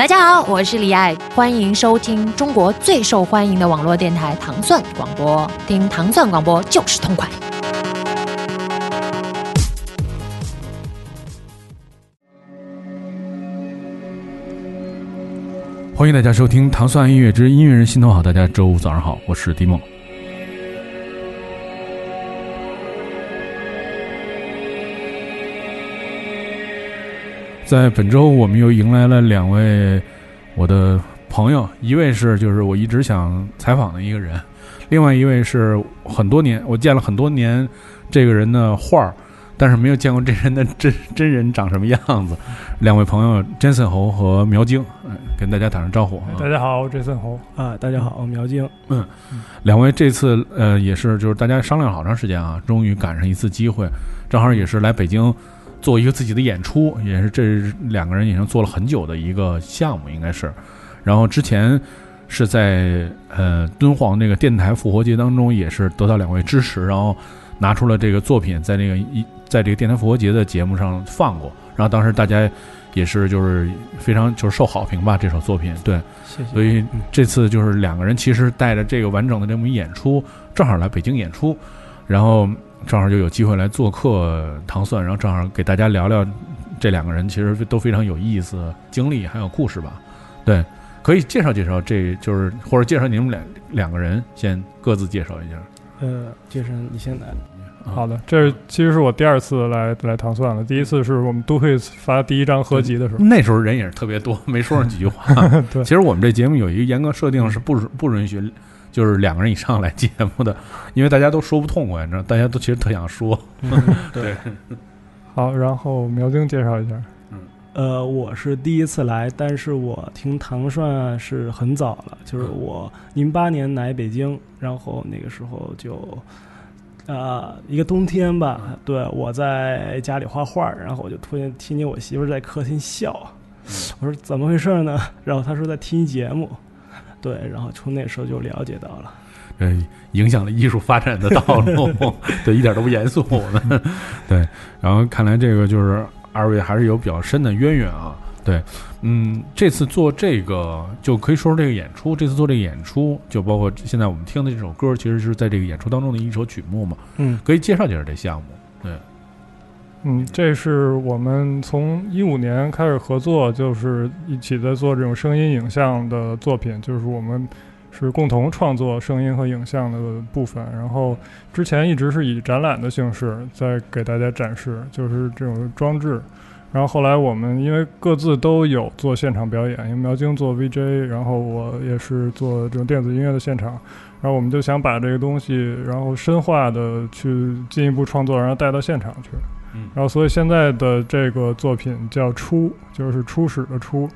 大家好，我是李艾，欢迎收听中国最受欢迎的网络电台糖蒜广播，听糖蒜广播就是痛快。欢迎大家收听《糖蒜音乐之音乐人心头好》，大家周五早上好，我是迪梦。在本周，我们又迎来了两位我的朋友，一位是就是我一直想采访的一个人，另外一位是很多年我见了很多年这个人的画儿，但是没有见过这人的真真人长什么样子。两位朋友，Jason 侯和苗晶，嗯，跟大家打声招呼。大家好，我 Jason 侯啊，大家好，我苗晶。嗯，两位这次呃也是就是大家商量了好长时间啊，终于赶上一次机会，正好也是来北京。做一个自己的演出，也是这两个人已经做了很久的一个项目，应该是。然后之前是在呃敦煌那个电台复活节当中，也是得到两位支持，然后拿出了这个作品，在那个一在这个电台复活节的节目上放过。然后当时大家也是就是非常就是受好评吧，这首作品对。谢谢。所以这次就是两个人其实带着这个完整的这么一演出，正好来北京演出，然后。正好就有机会来做客糖蒜，然后正好给大家聊聊这两个人其实都非常有意思经历还有故事吧。对，可以介绍介绍，这就是或者介绍你们两两个人，先各自介绍一下。呃，介绍你先来。好的，这其实是我第二次来来糖蒜了。第一次是我们都会发第一张合集的时候，那时候人也是特别多，没说上几句话。对，其实我们这节目有一个严格设定，是不不允许。就是两个人以上来节目的，因为大家都说不痛快，你知道，大家都其实特想说。对，好，然后苗晶介绍一下。嗯，呃，我是第一次来，但是我听唐帅是很早了，就是我零八年来北京，然后那个时候就，呃，一个冬天吧，对，我在家里画画，然后我就突然听见我媳妇在客厅笑，我说怎么回事呢？然后她说在听节目。对，然后从那时候就了解到了，嗯，影响了艺术发展的道路，对，一点都不严肃，我们，对，然后看来这个就是二位还是有比较深的渊源啊，对，嗯，这次做这个就可以说说这个演出，这次做这个演出，就包括现在我们听的这首歌，其实是在这个演出当中的一首曲目嘛，嗯，可以介绍介绍这项目，对。嗯，这是我们从一五年开始合作，就是一起在做这种声音影像的作品，就是我们是共同创作声音和影像的部分。然后之前一直是以展览的形式在给大家展示，就是这种装置。然后后来我们因为各自都有做现场表演，因为苗晶做 VJ，然后我也是做这种电子音乐的现场。然后我们就想把这个东西，然后深化的去进一步创作，然后带到现场去。然后，所以现在的这个作品叫“初”，就是初始的“初”。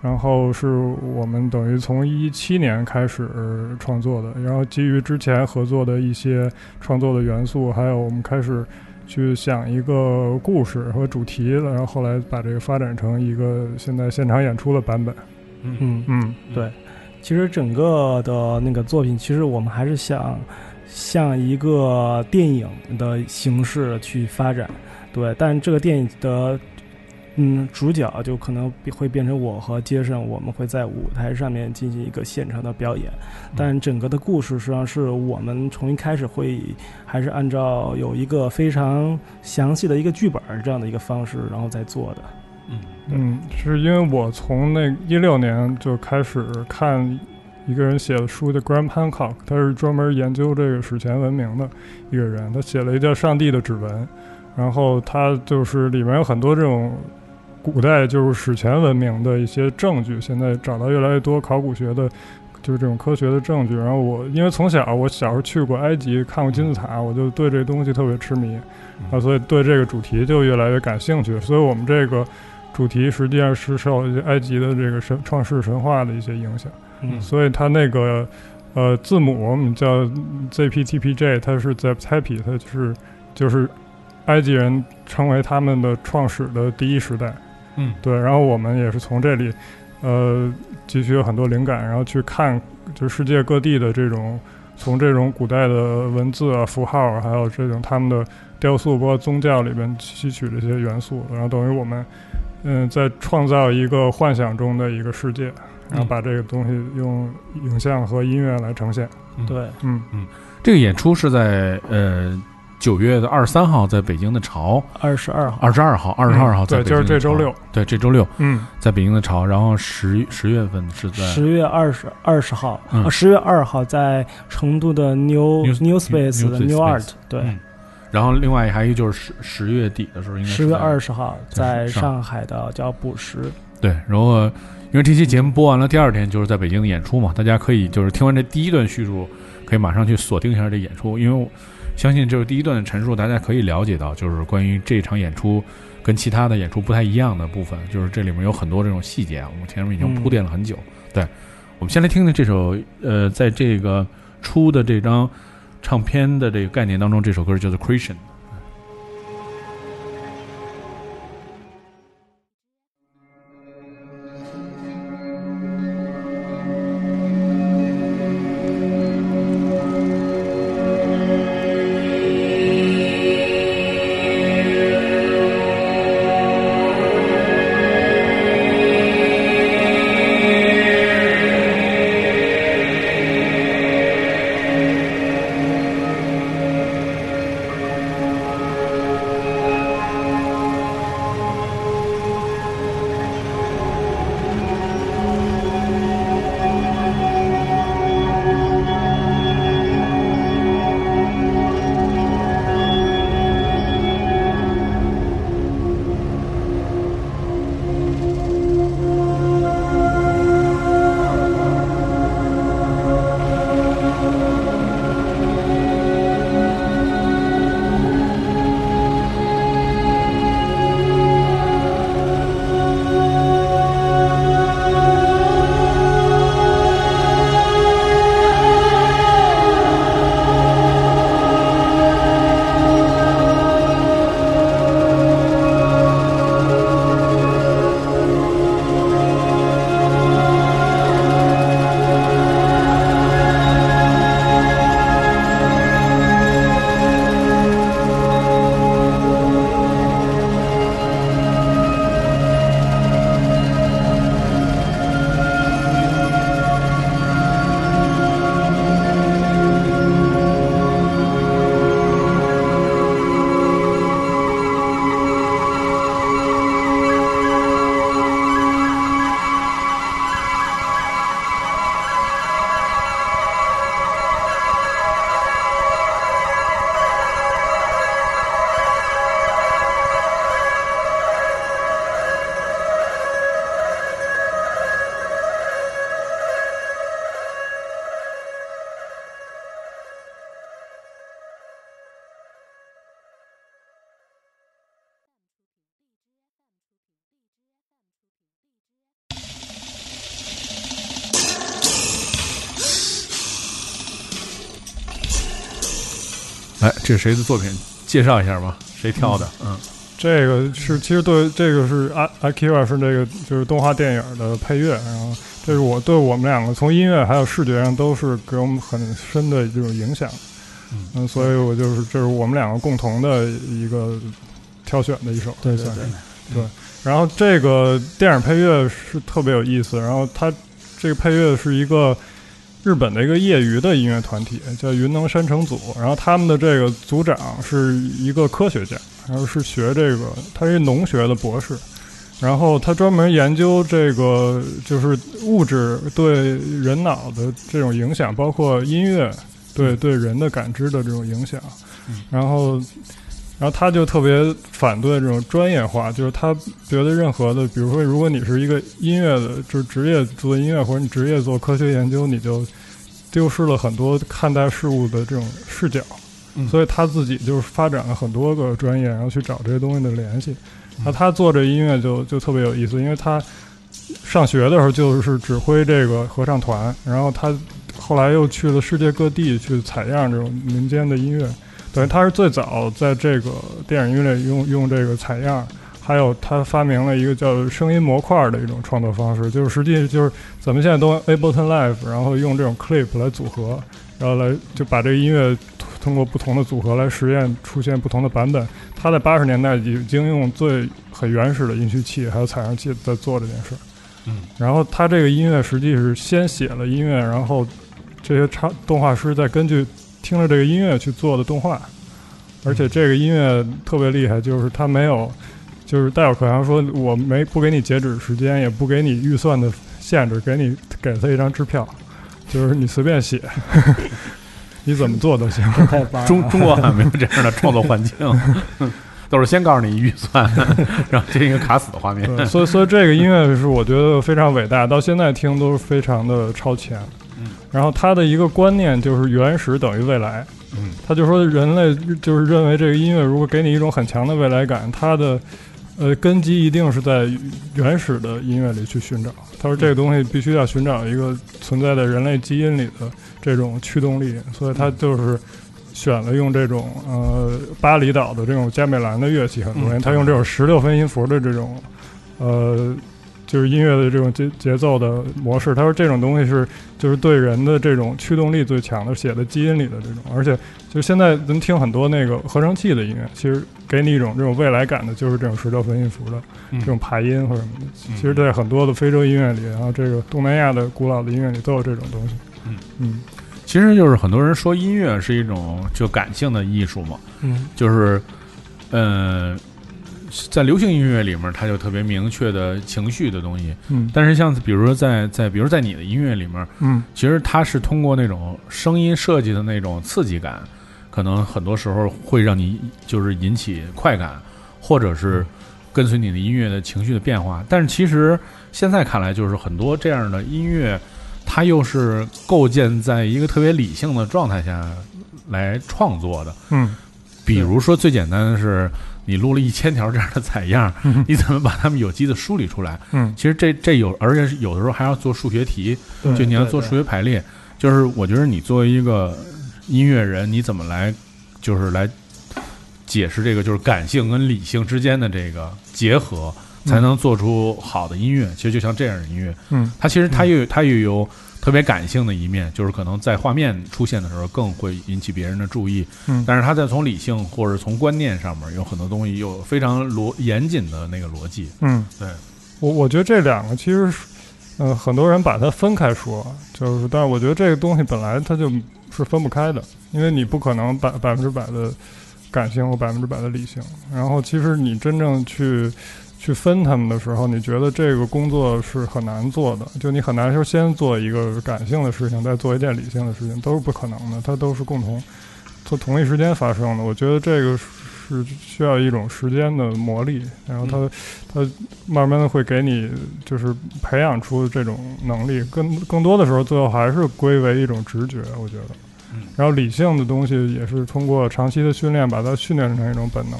然后是我们等于从一七年开始创作的，然后基于之前合作的一些创作的元素，还有我们开始去想一个故事和主题，然后后来把这个发展成一个现在现场演出的版本。嗯嗯，对。其实整个的那个作品，其实我们还是想像一个电影的形式去发展。对，但这个电影的，嗯，主角就可能会变成我和杰森，我们会在舞台上面进行一个现场的表演。但整个的故事实际上是我们从一开始会还是按照有一个非常详细的一个剧本这样的一个方式，然后再做的。嗯嗯，是因为我从那一六年就开始看一个人写的书，叫 Graham Hancock，他是专门研究这个史前文明的一个人，他写了一叫《上帝的指纹》。然后他就是里面有很多这种古代就是史前文明的一些证据，现在找到越来越多考古学的，就是这种科学的证据。然后我因为从小我小时候去过埃及看过金字塔，我就对这东西特别痴迷，啊，所以对这个主题就越来越感兴趣。所以我们这个主题实际上是受埃及的这个神创世神话的一些影响。嗯，所以它那个呃字母我们叫 ZPTPJ，它是在 Happy，它就是就是。埃及人称为他们的创始的第一时代，嗯，对。然后我们也是从这里，呃，汲取了很多灵感，然后去看，就世界各地的这种，从这种古代的文字啊、符号，还有这种他们的雕塑，包括宗教里边吸取这些元素，然后等于我们嗯，在创造一个幻想中的一个世界，然后嗯。把这个东西用影像和音乐来呈现。对，嗯。嗯，这个演出是在呃九月的二十三号在北京的潮，二十二号，二十二号，二十二号在对，就是这周六。对，这周六嗯，在北京的潮，然后十十月份是在十月二十二十号，嗯呃，十月二号在成都的 New New- Space 的 New Art，对，嗯。然后另外还有一个就是十十月底的时候，应该是十月二十号在上上海的叫捕食，对，然后因为这期节目播完了，第二天就是在北京的演出嘛，大家可以就是听完这第一段叙述，可以马上去锁定一下这演出，因为我相信就是第一段的陈述，大家可以了解到，就是关于这场演出跟其他的演出不太一样的部分，就是这里面有很多这种细节啊，我们前面已经铺垫了很久。对，我们先来听听这首呃，在这个出的这张唱片的这个概念当中，这首歌叫做《Christian》。是谁的作品？介绍一下吧，谁挑的？嗯这个是其实对这个是阿阿 Kira 是这个就是动画电影的配乐，然后这是我对我们两个从音乐还有视觉上都是给我们很深的这种影响。嗯嗯，所以我就是这是我们两个共同的一个挑选的一首，对对对对，然后这个电影配乐是特别有意思，然后它这个配乐是一个日本的一个业余的音乐团体，叫云能山城组。然后他们的这个组长是一个科学家，然后是学这个，他是一农学的博士。然后他专门研究这个就是物质对人脑的这种影响，包括音乐对对人的感知的这种影响。然后然后他就特别反对这种专业化，就是他觉得任何的，比如说，如果你是一个音乐的，就是职业做音乐，或者你职业做科学研究，你就丢失了很多看待事物的这种视角。嗯所以他自己就是发展了很多个专业，然后去找这些东西的联系。那他做这音乐就就特别有意思，因为他上学的时候就是指挥这个合唱团，然后他后来又去了世界各地去采样这种民间的音乐。等于他是最早在这个电影音乐里用用这个采样，还有他发明了一个叫声音模块的一种创作方式，就是实际就是咱们现在都 Ableton Live，然后用这种 clip 来组合，然后来就把这个音乐通过不同的组合来实验出现不同的版本。他在八十年代已经用最很原始的音序器还有采样器在做这件事。嗯，然后他这个音乐实际是先写了音乐，然后这些插动画师再根据听着这个音乐去做的动画。而且这个音乐特别厉害，就是它没有，就是戴尔可扬说，我没不给你截止时间，也不给你预算的限制，给你给他一张支票，就是你随便写，你怎么做都行。中中国好像没有这样的创作环境，都是先告诉你预算，然后这一个卡死的画面。所以所以这个音乐是我觉得非常伟大，到现在听都是非常的超前。嗯，然后他的一个观念就是原始等于未来。嗯，他就说人类就是认为这个音乐如果给你一种很强的未来感，它的呃根基一定是在原始的音乐里去寻找。他说这个东西必须要寻找一个存在在人类基因里的这种驱动力，所以他就是选了用这种呃巴厘岛的这种加美兰的乐器很多年，嗯他用这种十六分音符的这种呃。就是音乐的这种节节奏的模式，他说这种东西是就是对人的这种驱动力最强的，写的基因里的这种，而且就现在能听很多那个合成器的音乐，其实给你一种这种未来感的，就是这种十六分音符的嗯这种排音或者什么的。嗯其实，在很多的非洲音乐里，然后这个东南亚的古老的音乐里都有这种东西。嗯嗯其实就是很多人说音乐是一种就感性的艺术嘛，嗯就是，呃，在流行音乐里面，它就特别明确的情绪的东西。嗯但是像比如说在在比如在你的音乐里面，嗯其实它是通过那种声音设计的那种刺激感，可能很多时候会让你就是引起快感，或者是跟随你的音乐的情绪的变化。但是其实现在看来，就是很多这样的音乐，它又是构建在一个特别理性的状态下来创作的。嗯比如说最简单的是，你录了一千条这样的采样，嗯你怎么把它们有机的梳理出来？嗯，其实这这有，而且有的时候还要做数学题，就你要做数学排列。就是我觉得你作为一个音乐人，你怎么来，就是来解释这个就是感性跟理性之间的这个结合，才能做出好的音乐。其实就像这样的音乐，嗯它其实它又有它又有特别感性的一面，就是可能在画面出现的时候更会引起别人的注意。嗯但是他在从理性或者从观念上面有很多东西有非常逻严谨的那个逻辑。嗯，对，我我觉得这两个其实是，呃，很多人把它分开说，就是，但是我觉得这个东西本来它就是分不开的，因为你不可能百百分之百的感性或百分之百的理性。然后，其实你真正去去分他们的时候，你觉得这个工作是很难做的，就你很难说先做一个感性的事情，再做一件理性的事情，都是不可能的，它都是共同从同一时间发生的。我觉得这个是需要一种时间的磨砺，然后它、它慢慢的会给你就是培养出这种能力，更更多的时候最后还是归为一种直觉，我觉得。嗯然后理性的东西也是通过长期的训练，把它训练成一种本能。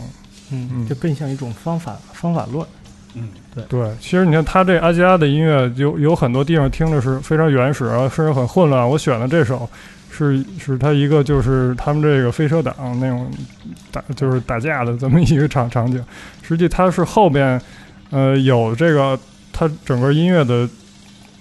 嗯，嗯就更像一种方法方法论。嗯，对对，其实你看他这阿基拉的音乐有有很多地方听着是非常原始，然后甚至很混乱。我选的这首是是他一个就是他们这个飞车党那种打就是打架的这么一个场场景。实际它是后边呃有这个他整个音乐的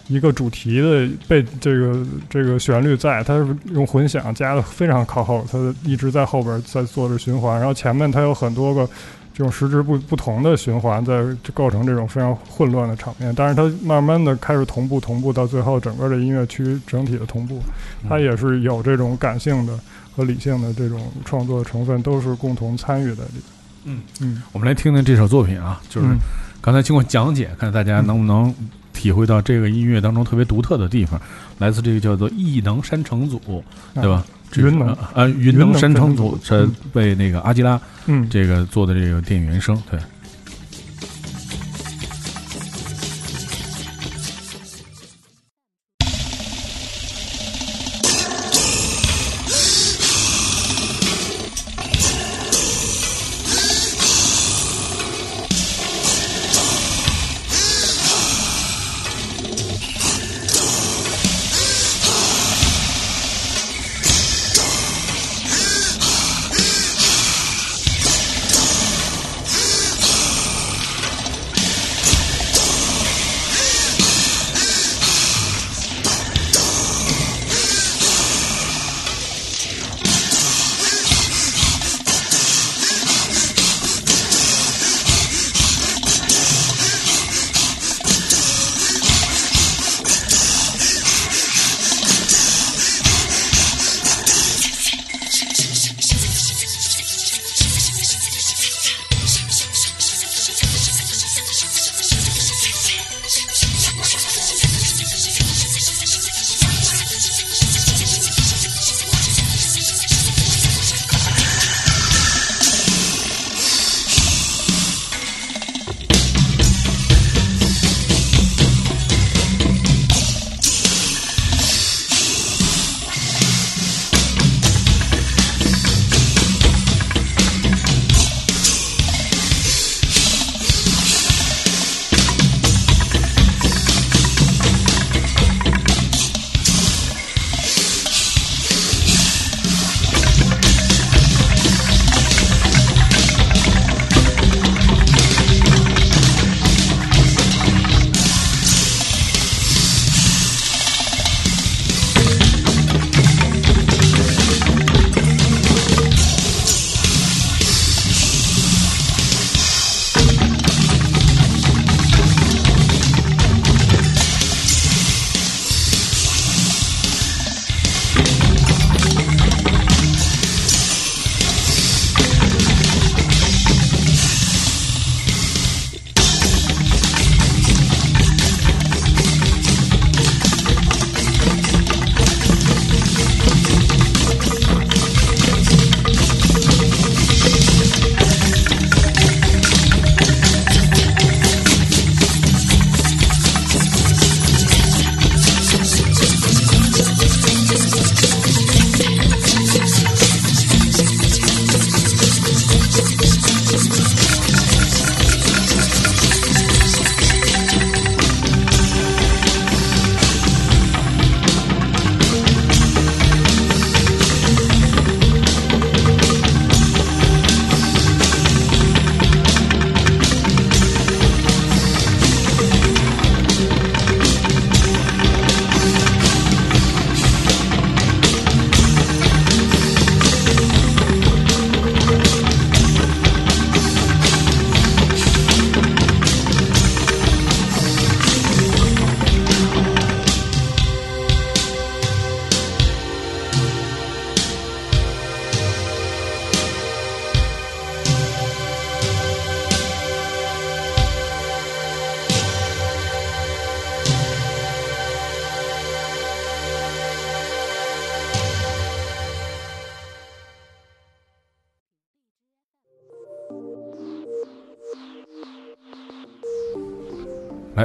一个主题的被这个这个旋律在，它是用混响加的非常靠后，它一直在后边在做着循环，然后前面它有很多个这种实质不不同的循环，在构成这种非常混乱的场面。但是它慢慢的开始同步，同步到最后整个的音乐区整体的同步，它也是有这种感性的和理性的这种创作成分，都是共同参与的。嗯。嗯。我们来听听这首作品啊，就是嗯。刚才经过讲解，看大家能不能体会到这个音乐当中特别独特的地方，来自这个叫做异能山城组，对吧？云能呃呃，云能山城组是为那个阿基拉嗯，这个做的这个电影原声，对。「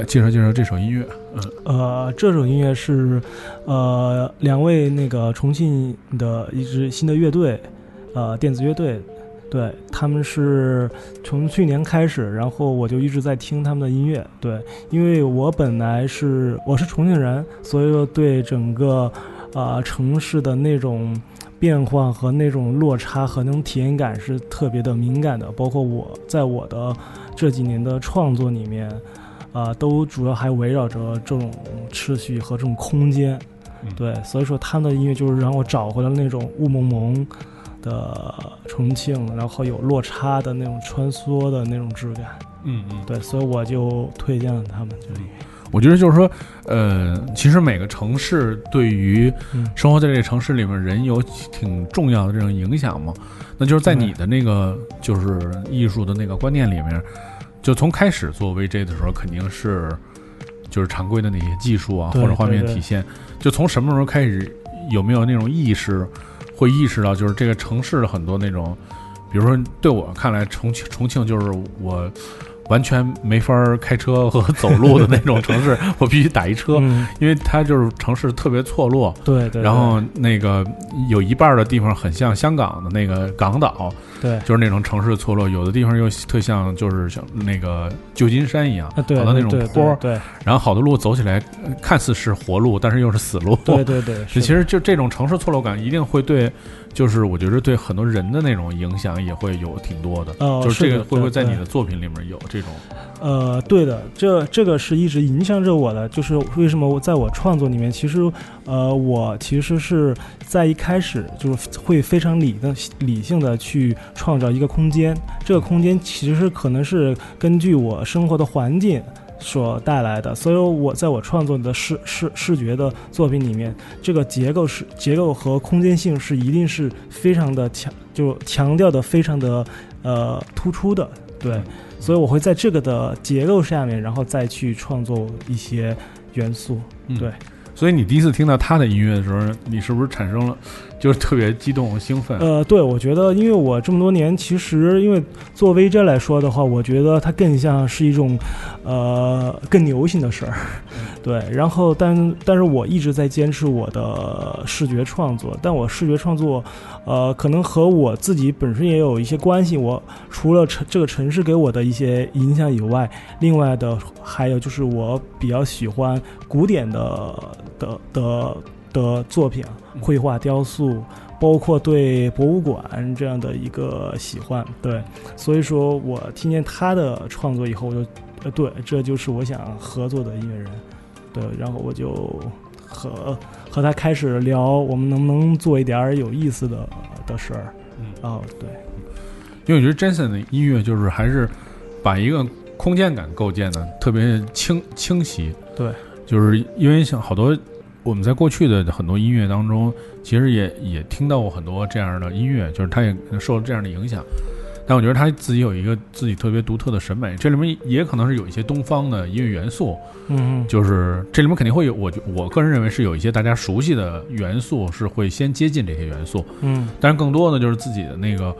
介绍介绍这首音乐。嗯，呃，这首音乐是呃两位那个重庆的一支新的乐队，呃电子乐队，对他们是从去年开始，然后我就一直在听他们的音乐。对，因为我本来是我是重庆人，所以说对整个呃城市的那种变化和那种落差和那种体验感是特别的敏感的。包括我在我的这几年的创作里面。啊，都主要还围绕着这种秩序和这种空间，对，所以说他们的音乐就是让我找回了那种雾蒙蒙的重庆，然后有落差的那种穿梭的那种质感，嗯嗯，对，所以我就推荐了他们这里。我觉得就是说，呃，其实每个城市对于生活在这个城市里面人有挺重要的这种影响嘛，那就是在你的那个就是艺术的那个观念里面。就从开始做 VJ 的时候，肯定是就是常规的那些技术啊，或者画面体现。就从什么时候开始，有没有那种意识，会意识到就是这个城市的很多那种，比如说对我看来，重庆重庆就是我。完全没法开车和走路的那种城市，我必须打一车，因为它就是城市特别错落。对对。然后那个有一半的地方很像香港的那个港岛，对，就是那种城市错落；有的地方又特像，就是像那个旧金山一样，好多那种坡。对。然后好多路走起来看似是活路，但是又是死路。对对对。其实就这种城市错落感，一定会对。就是我觉得对很多人的那种影响也会有挺多的，就是这个会不会在你的作品里面有这种？呃，对的，这这个是一直影响着我的。就是为什么我在我创作里面，其实呃，我其实是在一开始就是会非常理的理性的去创造一个空间，这个空间其实可能是根据我生活的环境。所带来的，所以我在我创作的视视视觉的作品里面，这个结构是结构和空间性是一定是非常的强，就强调的非常的呃突出的，对，所以我会在这个的结构下面，然后再去创作一些元素，对。所以你第一次听到他的音乐的时候，你是不是产生了就是特别激动兴奋？呃，对，我觉得，因为我这么多年，其实因为做 VJ 来说的话，我觉得它更像是一种呃更流行的事儿，对。然后，但但是我一直在坚持我的视觉创作，但我视觉创作，呃，可能和我自己本身也有一些关系。我除了城这个城市给我的一些影响以外，另外的还有就是我比较喜欢古典的。的的的作品，绘画、雕塑，包括对博物馆这样的一个喜欢，对，所以说我听见他的创作以后，我就，呃，对，这就是我想合作的音乐人，对，然后我就和和他开始聊，我们能不能做一点有意思的的事儿，嗯，哦，对，因为我觉得 Jason 的音乐就是还是把一个空间感构建的特别清清晰，对。就是因为像好多我们在过去的很多音乐当中，其实也也听到过很多这样的音乐，就是他也受了这样的影响。但我觉得他自己有一个自己特别独特的审美，这里面也可能是有一些东方的音乐元素。嗯，就是这里面肯定会有，我我个人认为是有一些大家熟悉的元素，是会先接近这些元素。嗯，但是更多的就是自己的那个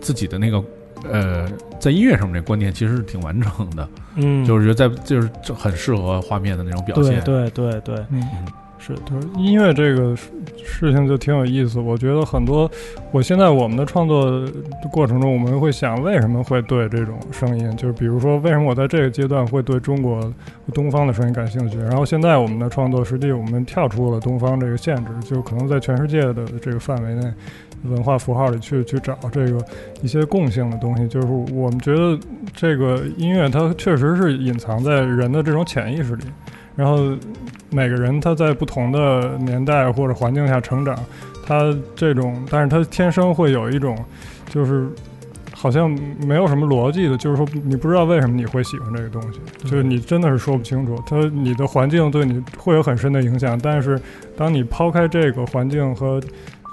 自己的那个。呃，在音乐上面这观念其实是挺完整的，嗯，就是觉得在就是很适合画面的那种表现，对对对，嗯，是，就是音乐这个事情就挺有意思。我觉得很多，我现在我们的创作过程中，我们会想为什么会对这种声音，就是比如说为什么我在这个阶段会对中国东方的声音感兴趣，然后现在我们的创作实际我们跳出了东方这个限制，就可能在全世界的这个范围内。文化符号里去去找这个一些共性的东西，就是我们觉得这个音乐它确实是隐藏在人的这种潜意识里，然后每个人他在不同的年代或者环境下成长，他这种，但是他天生会有一种，就是好像没有什么逻辑的，就是说你不知道为什么你会喜欢这个东西，就是你真的是说不清楚，他你的环境对你会有很深的影响，但是当你抛开这个环境和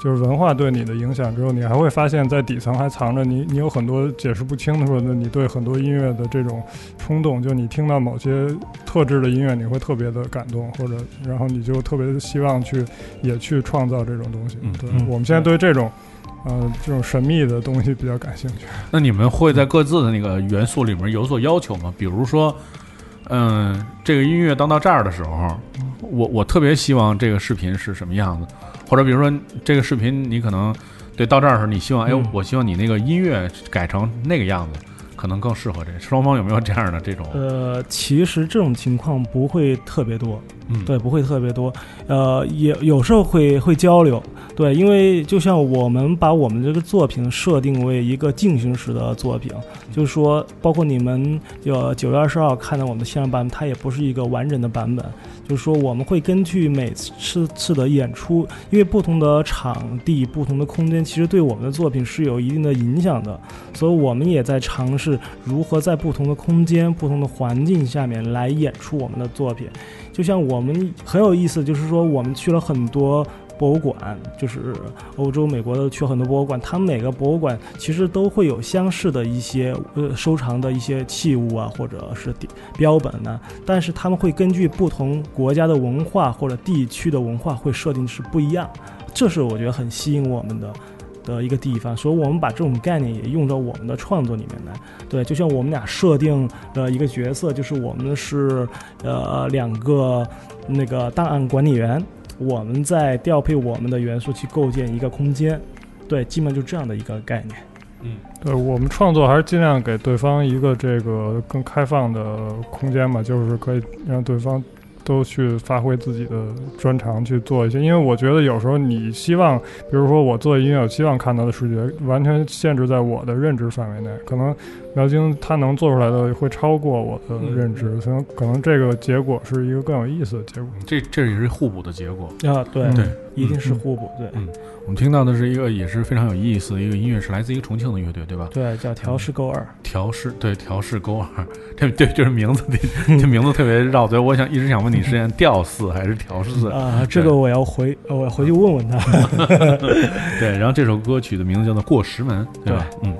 就是文化对你的影响之后，你还会发现，在底层还藏着你，你有很多解释不清的时候，你对很多音乐的这种冲动，就你听到某些特质的音乐，你会特别的感动，或者然后你就特别的希望去也去创造这种东西。嗯，对，我们现在对这种，呃，这种神秘的东西比较感兴趣。那你们会在各自的那个元素里面有所要求吗？比如说。嗯，这个音乐当到这儿的时候，我我特别希望这个视频是什么样子，或者比如说这个视频你可能对到这儿的时候，你希望哎嗯，我希望你那个音乐改成那个样子，可能更适合这双方有没有这样的这种？呃，其实这种情况不会特别多，嗯，对，不会特别多。呃，也有时候会会交流，对，因为就像我们把我们这个作品设定为一个进行时的作品，就是说，包括你们有九月二十号看到我们的线上版本，它也不是一个完整的版本，就是说我们会根据每次次的演出，因为不同的场地、不同的空间，其实对我们的作品是有一定的影响的，所以我们也在尝试是如何在不同的空间、不同的环境下面来演出我们的作品。就像我们很有意思，就是说我们去了很多博物馆，就是欧洲、美国的去很多博物馆，他们每个博物馆其实都会有相似的一些呃收藏的一些器物啊，或者是标本呢、但是他们会根据不同国家的文化或者地区的文化会设定是不一样，这是我觉得很吸引我们的。的一个地方，所以我们把这种概念也用到我们的创作里面来。对，就像我们俩设定的一个角色，就是我们是呃两个那个档案管理员，我们在调配我们的元素去构建一个空间。对，基本就这样的一个概念。嗯对我们创作还是尽量给对方一个这个更开放的空间嘛，就是可以让对方都去发挥自己的专长去做一些。因为我觉得有时候你希望，比如说我做音乐，我希望看到的视觉完全限制在我的认知范围内，可能苗晶他能做出来的会超过我的认知，所以可能这个结果是一个更有意思的结果。这这也是互补的结果。啊，对，嗯对，一定是互补。对，嗯我们听到的是一个也是非常有意思的一个音乐，是来自一个重庆的乐队，对吧？对，叫调试勾二。调试对调试勾二，这对就是名字这 这名字特别绕嘴。我想一直想问你，是念调四还是调四？啊，这个我要回，我要回去问问他。对，然后这首歌曲的名字叫做《过石门》，对吧？嗯。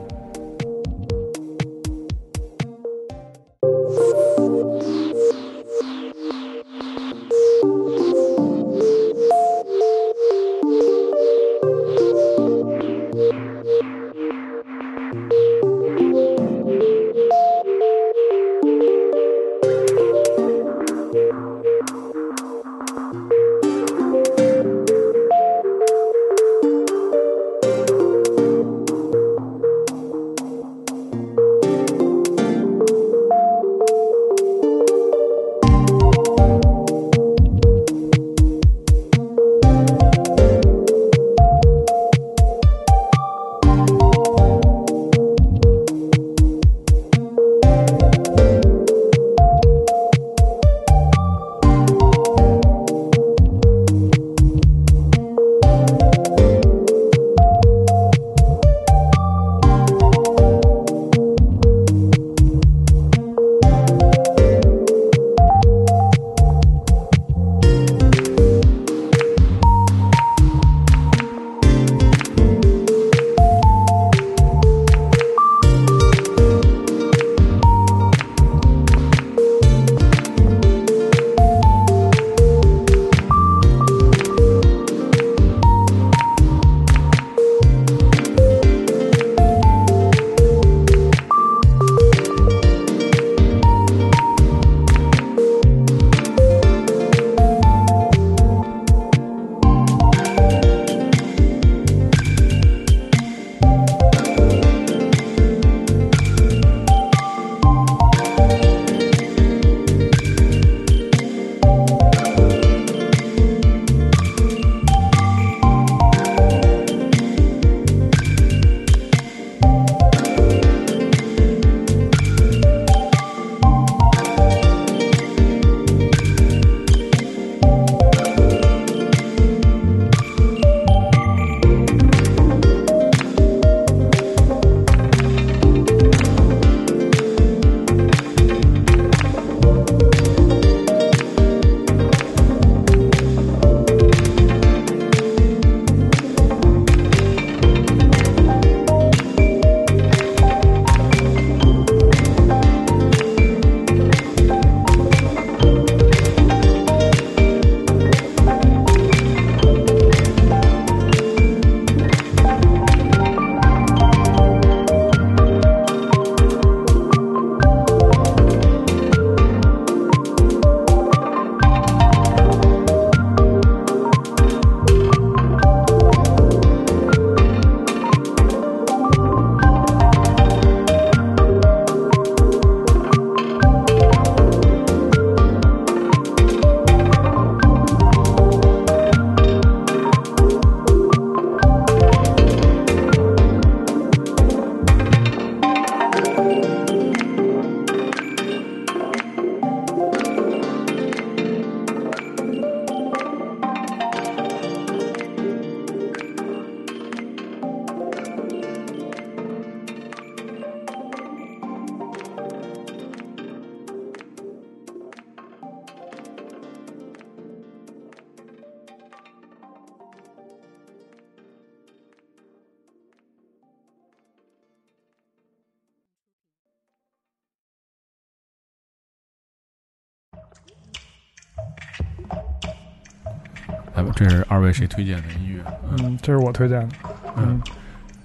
这是二位谁推荐的音乐？嗯，这是我推荐的。嗯嗯，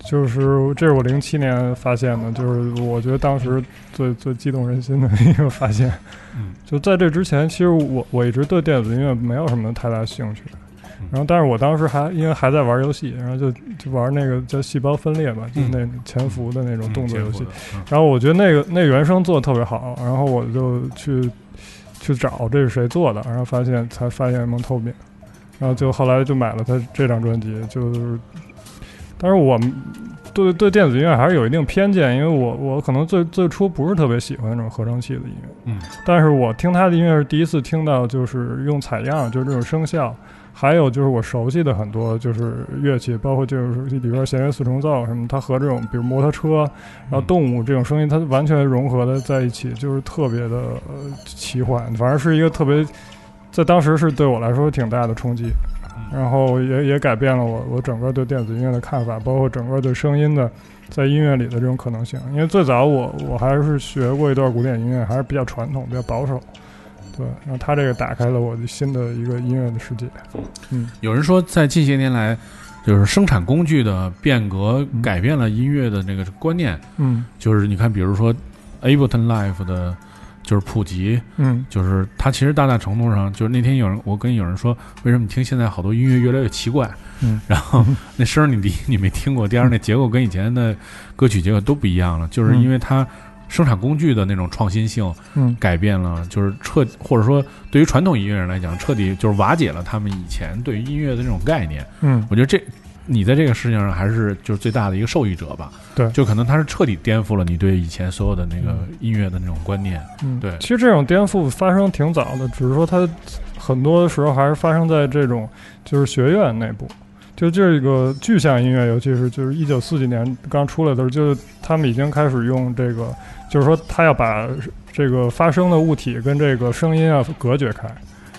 就是这是我零七年发现的，就是我觉得当时最最激动人心的一个发现。嗯，就在这之前，其实我我一直对电子音乐没有什么太大兴趣。然后，但是我当时还因为还在玩游戏，然后就就玩那个叫《细胞分裂》吧，就是那潜伏的那种动作游戏。嗯然后我觉得那个那原声做的特别好，然后我就去去找这是谁做的，然后发现才发现蒙透敏，然后就后来就买了他这张专辑，就是，但是我们对对电子音乐还是有一定偏见，因为我我可能最最初不是特别喜欢那种合成器的音乐，嗯但是我听他的音乐是第一次听到就是用采样，就是这种声效。还有就是我熟悉的很多就是乐器，包括就是比如说弦乐四重奏什么，它和这种比如摩托车，然后动物这种声音，它完全融合的在一起，就是特别的呃奇幻，反正是一个特别，在当时是对我来说挺大的冲击，然后也也改变了我我整个对电子音乐的看法，包括整个对声音的在音乐里的这种可能性。因为最早我我还是学过一段古典音乐，还是比较传统、比较保守。对，然后他这个打开了我的新的一个音乐的世界。嗯有人说，在近些年来，就是生产工具的变革嗯改变了音乐的那个观念。嗯就是你看，比如说 Ableton Live 的，就是普及，嗯就是它其实大大程度上，就是那天有人我跟有人说，为什么你听现在好多音乐越来越奇怪？嗯，然后 那声儿你第一 你没听过，第二那结构跟以前的歌曲结构都不一样了，就是因为它生产工具的那种创新性嗯改变了，就是彻或者说对于传统音乐人来讲，彻底就是瓦解了他们以前对于音乐的这种概念。嗯我觉得这你在这个事情上还是就是最大的一个受益者吧。对就可能它是彻底颠覆了你对以前所有的那个音乐的那种观念。嗯，对其实这种颠覆发生挺早的，只是说它很多时候还是发生在这种就是学院内部。就这个具象音乐，尤其是就是一九四几年刚出来的时候，就是他们已经开始用这个，就是说他要把这个发声的物体跟这个声音啊隔绝开。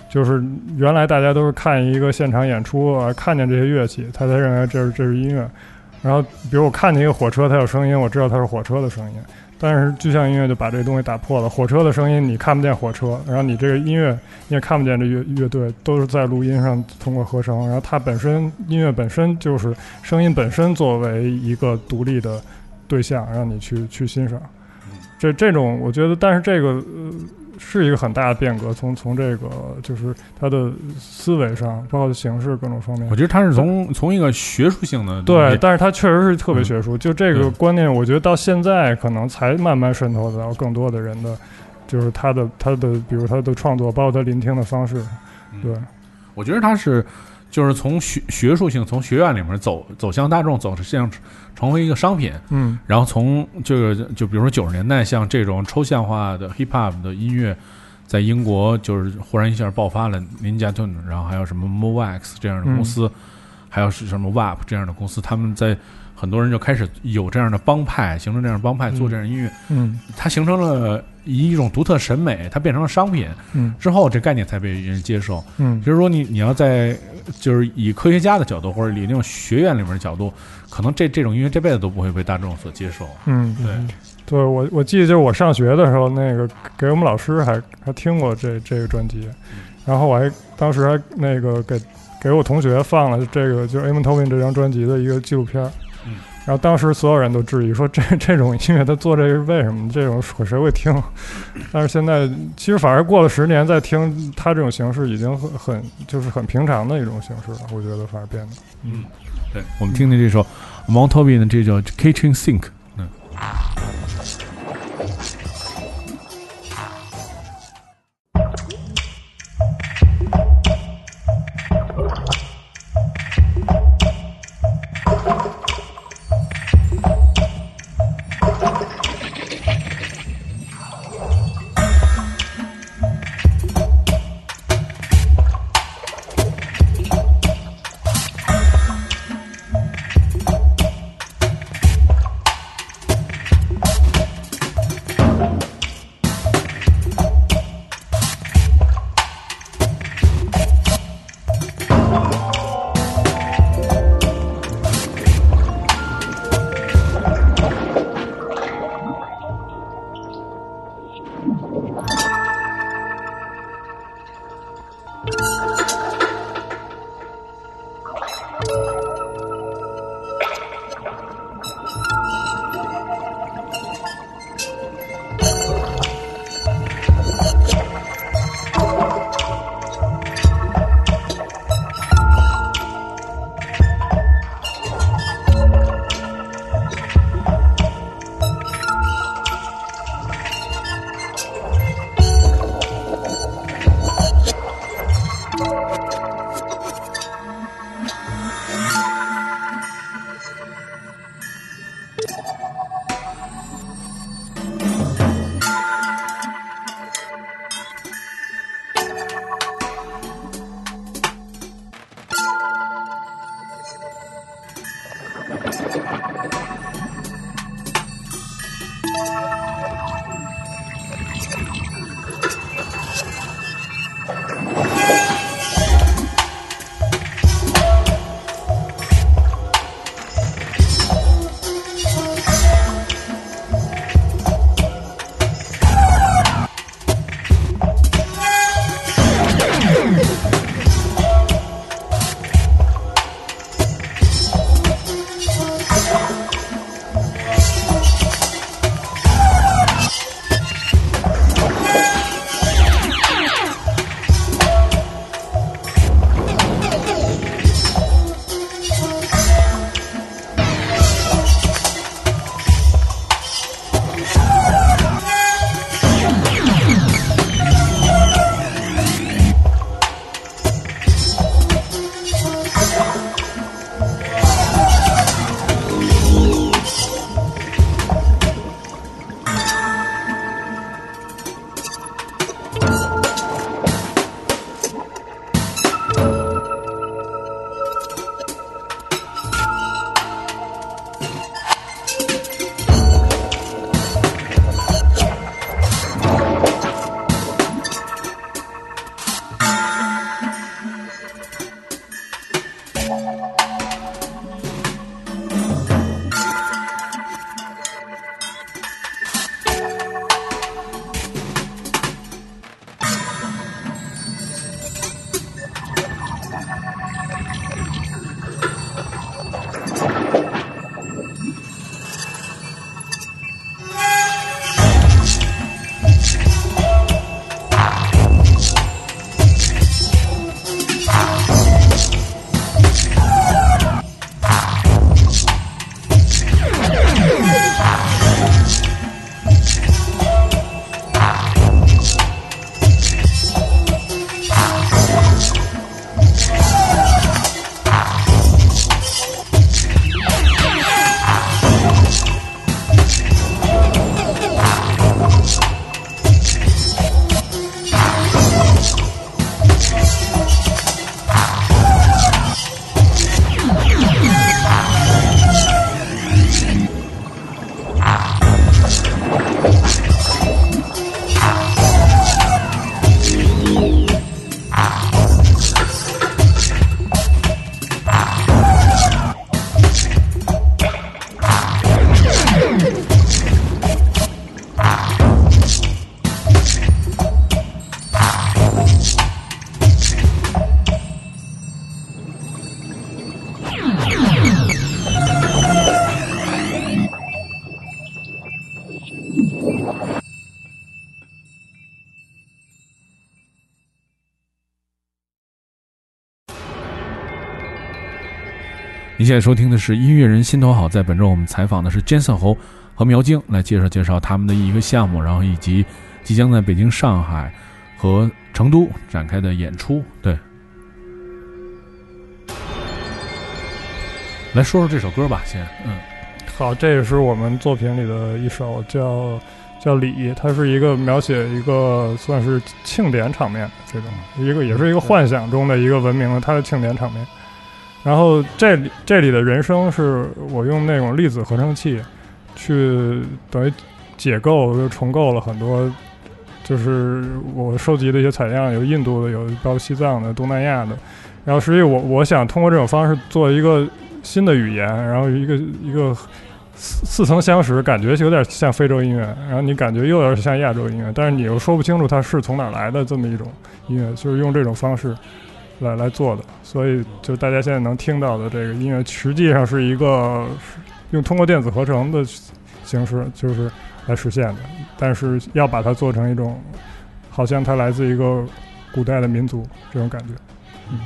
就是原来大家都是看一个现场演出啊，看见这些乐器，他才认为这是这是音乐。然后，比如我看见一个火车，它有声音，我知道它是火车的声音。但是具象音乐就把这东西打破了，火车的声音你看不见火车，然后你这个音乐你也看不见这乐乐队，都是在录音上通过合成，然后它本身音乐本身就是声音本身作为一个独立的对象，让你去去欣赏。这这种我觉得，但是这个呃是一个很大的变革，从从这个就是他的思维上，包括形式各种方面我。觉得他是从从一个学术性的对，但是他确实是特别学术。就这个观念，我觉得到现在可能才慢慢渗透到更多的人的，就是他的他的，比如他的创作，包括他聆听的方式。对，我觉得他是就是从学学术性从学院里面走走向大众，走向成为一个商品。嗯然后从这个就比如说九十年代，像这种抽象化的 hip hop 的音乐，在英国就是忽然一下爆发了，Ninja Tune，然后还有什么 Movax 这样的公司，还有是什么 WAP 这样的公司，他们在很多人就开始有这样的帮派，形成这样的帮派，做这样的音乐，嗯。它形成了以一种独特审美，它变成了商品。嗯。之后，这概念才被人接受。嗯。就是说你你要在就是以科学家的角度，或者以那种学院里面的角度，可能这这种音乐这辈子都不会被大众所接受。嗯，对，对我我记得就是我上学的时候，那个给我们老师还还听过这这个专辑，然后我还当时还那个给给我同学放了这个就是 Amon Tobin 这张专辑的一个纪录片儿。嗯然后当时所有人都质疑说 这这种音乐他做这是为什么？这种谁会听？但是现在其实反而过了十年再听他这种形式已经很很就是很平常的一种形式了。我觉得反而变得嗯，对，我们听听这首 Mount Toby 的这叫 Kitchen Sink。嗯。您现在收听的是音乐人心头好，在本周我们采访的是 Jason 侯和苗晶，来介绍介绍他们的一个项目，然后以及即将在北京、上海和成都展开的演出。对，来说说这首歌吧，先，嗯，好，这也是我们作品里的一首，叫叫礼，它是一个描写一个算是庆典场面这种，一个也是一个幻想中的一个文明的它的庆典场面。然后这里这里的人声是我用那种粒子合成器，去等于解构又重构了很多，就是我收集的一些采样，有印度的，有包括西藏的、东南亚的。然后实际我我想通过这种方式做一个新的语言，然后一个一个似似曾相识，感觉有点像非洲音乐，然后你感觉又有点像亚洲音乐，但是你又说不清楚它是从哪来的这么一种音乐，就是用这种方式。来来做的，所以就大家现在能听到的这个音乐，实际上是一个用通过电子合成的形式，就是来实现的。但是要把它做成一种，好像它来自一个古代的民族这种感觉。嗯，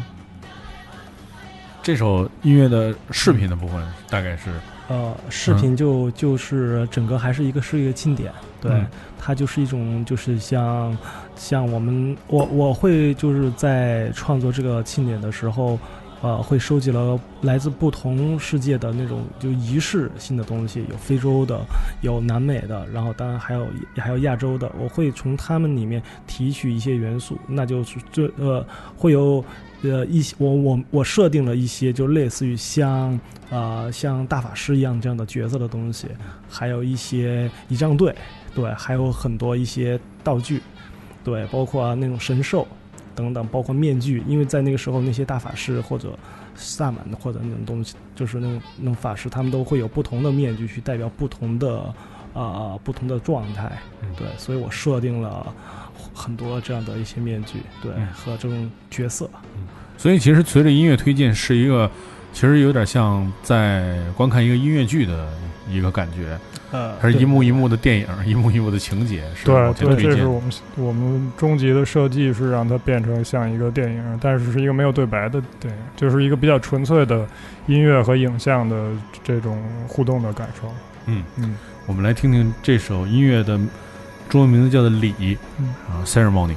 这首音乐的视频的部分大概是。呃，视频就就是整个还是一个是一个庆典，对，它就是一种就是像像我们我我会就是在创作这个庆典的时候，呃，会收集了来自不同世界的那种就仪式性的东西，有非洲的，有南美的，然后当然还有还有亚洲的，我会从他们里面提取一些元素，那就是最呃会有。呃，一些我我我设定了一些，就类似于像啊像大法师一样这样的角色的东西，还有一些仪仗队，对，还有很多一些道具，对，包括那种神兽等等，包括面具，因为在那个时候那些大法师或者萨满的或者那种东西，就是那种那种法师，他们都会有不同的面具去代表不同的啊不同的状态，对，所以我设定了。很多这样的一些面具，对，和这种角色，嗯，所以其实随着音乐推进，是一个其实有点像在观看一个音乐剧的一个感觉，呃，还是一幕一幕的电影，一幕一幕的情节，是对，对，这是我们我们终极的设计是让它变成像一个电影，但是是一个没有对白的电影，就是一个比较纯粹的音乐和影像的这种互动的感受。嗯嗯，我们来听听这首音乐的。中文名字叫做礼，啊，ceremony。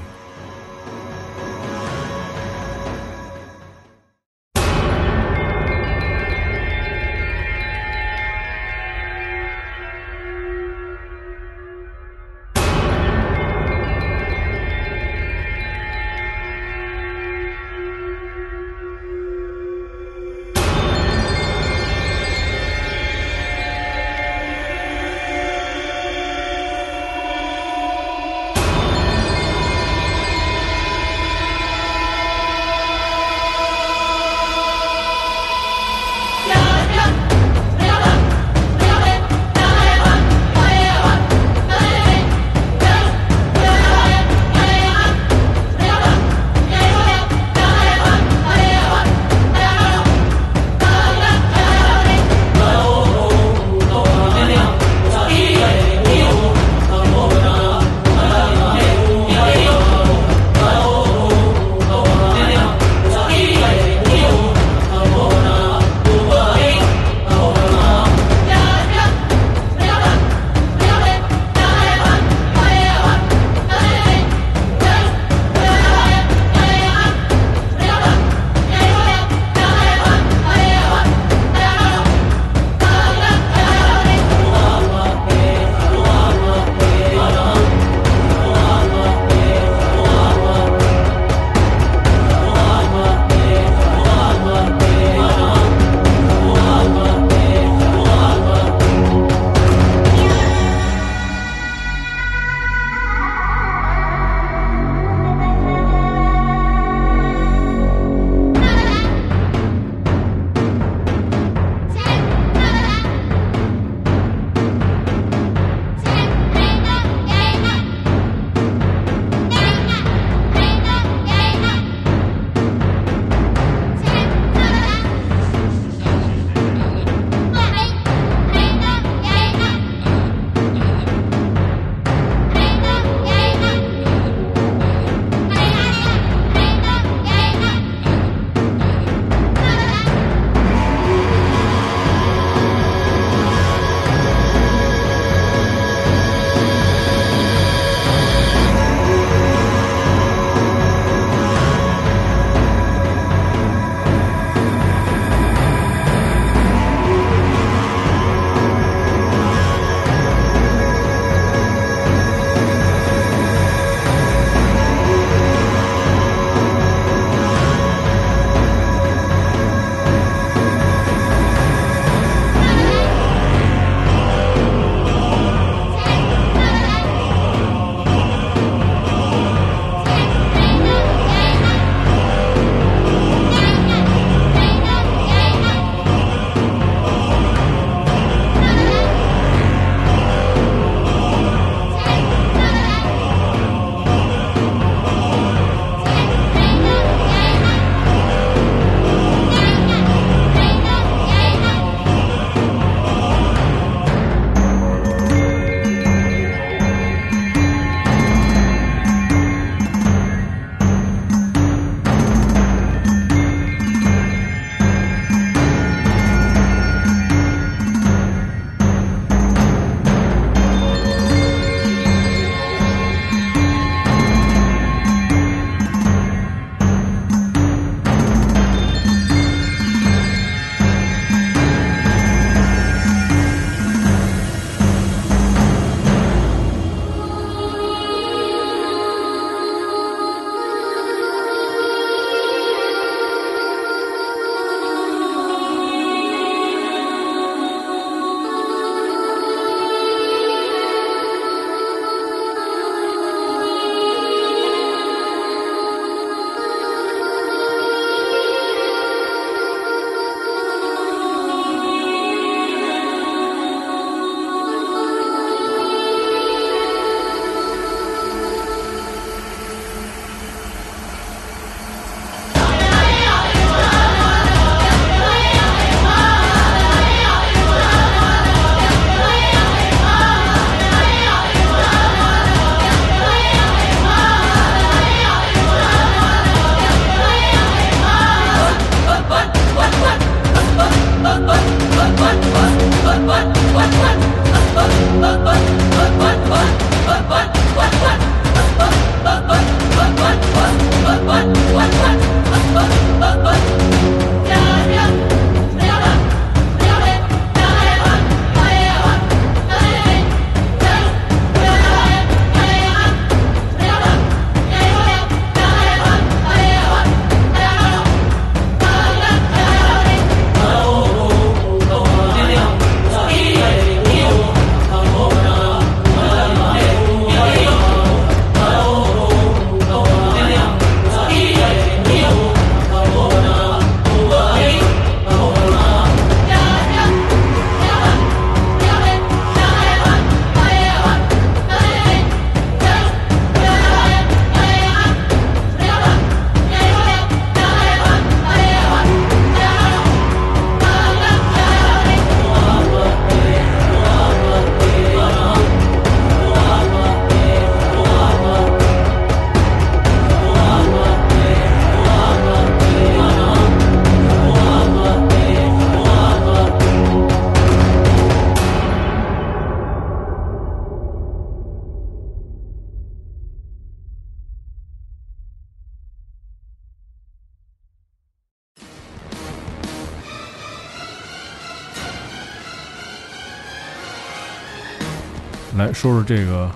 说说这个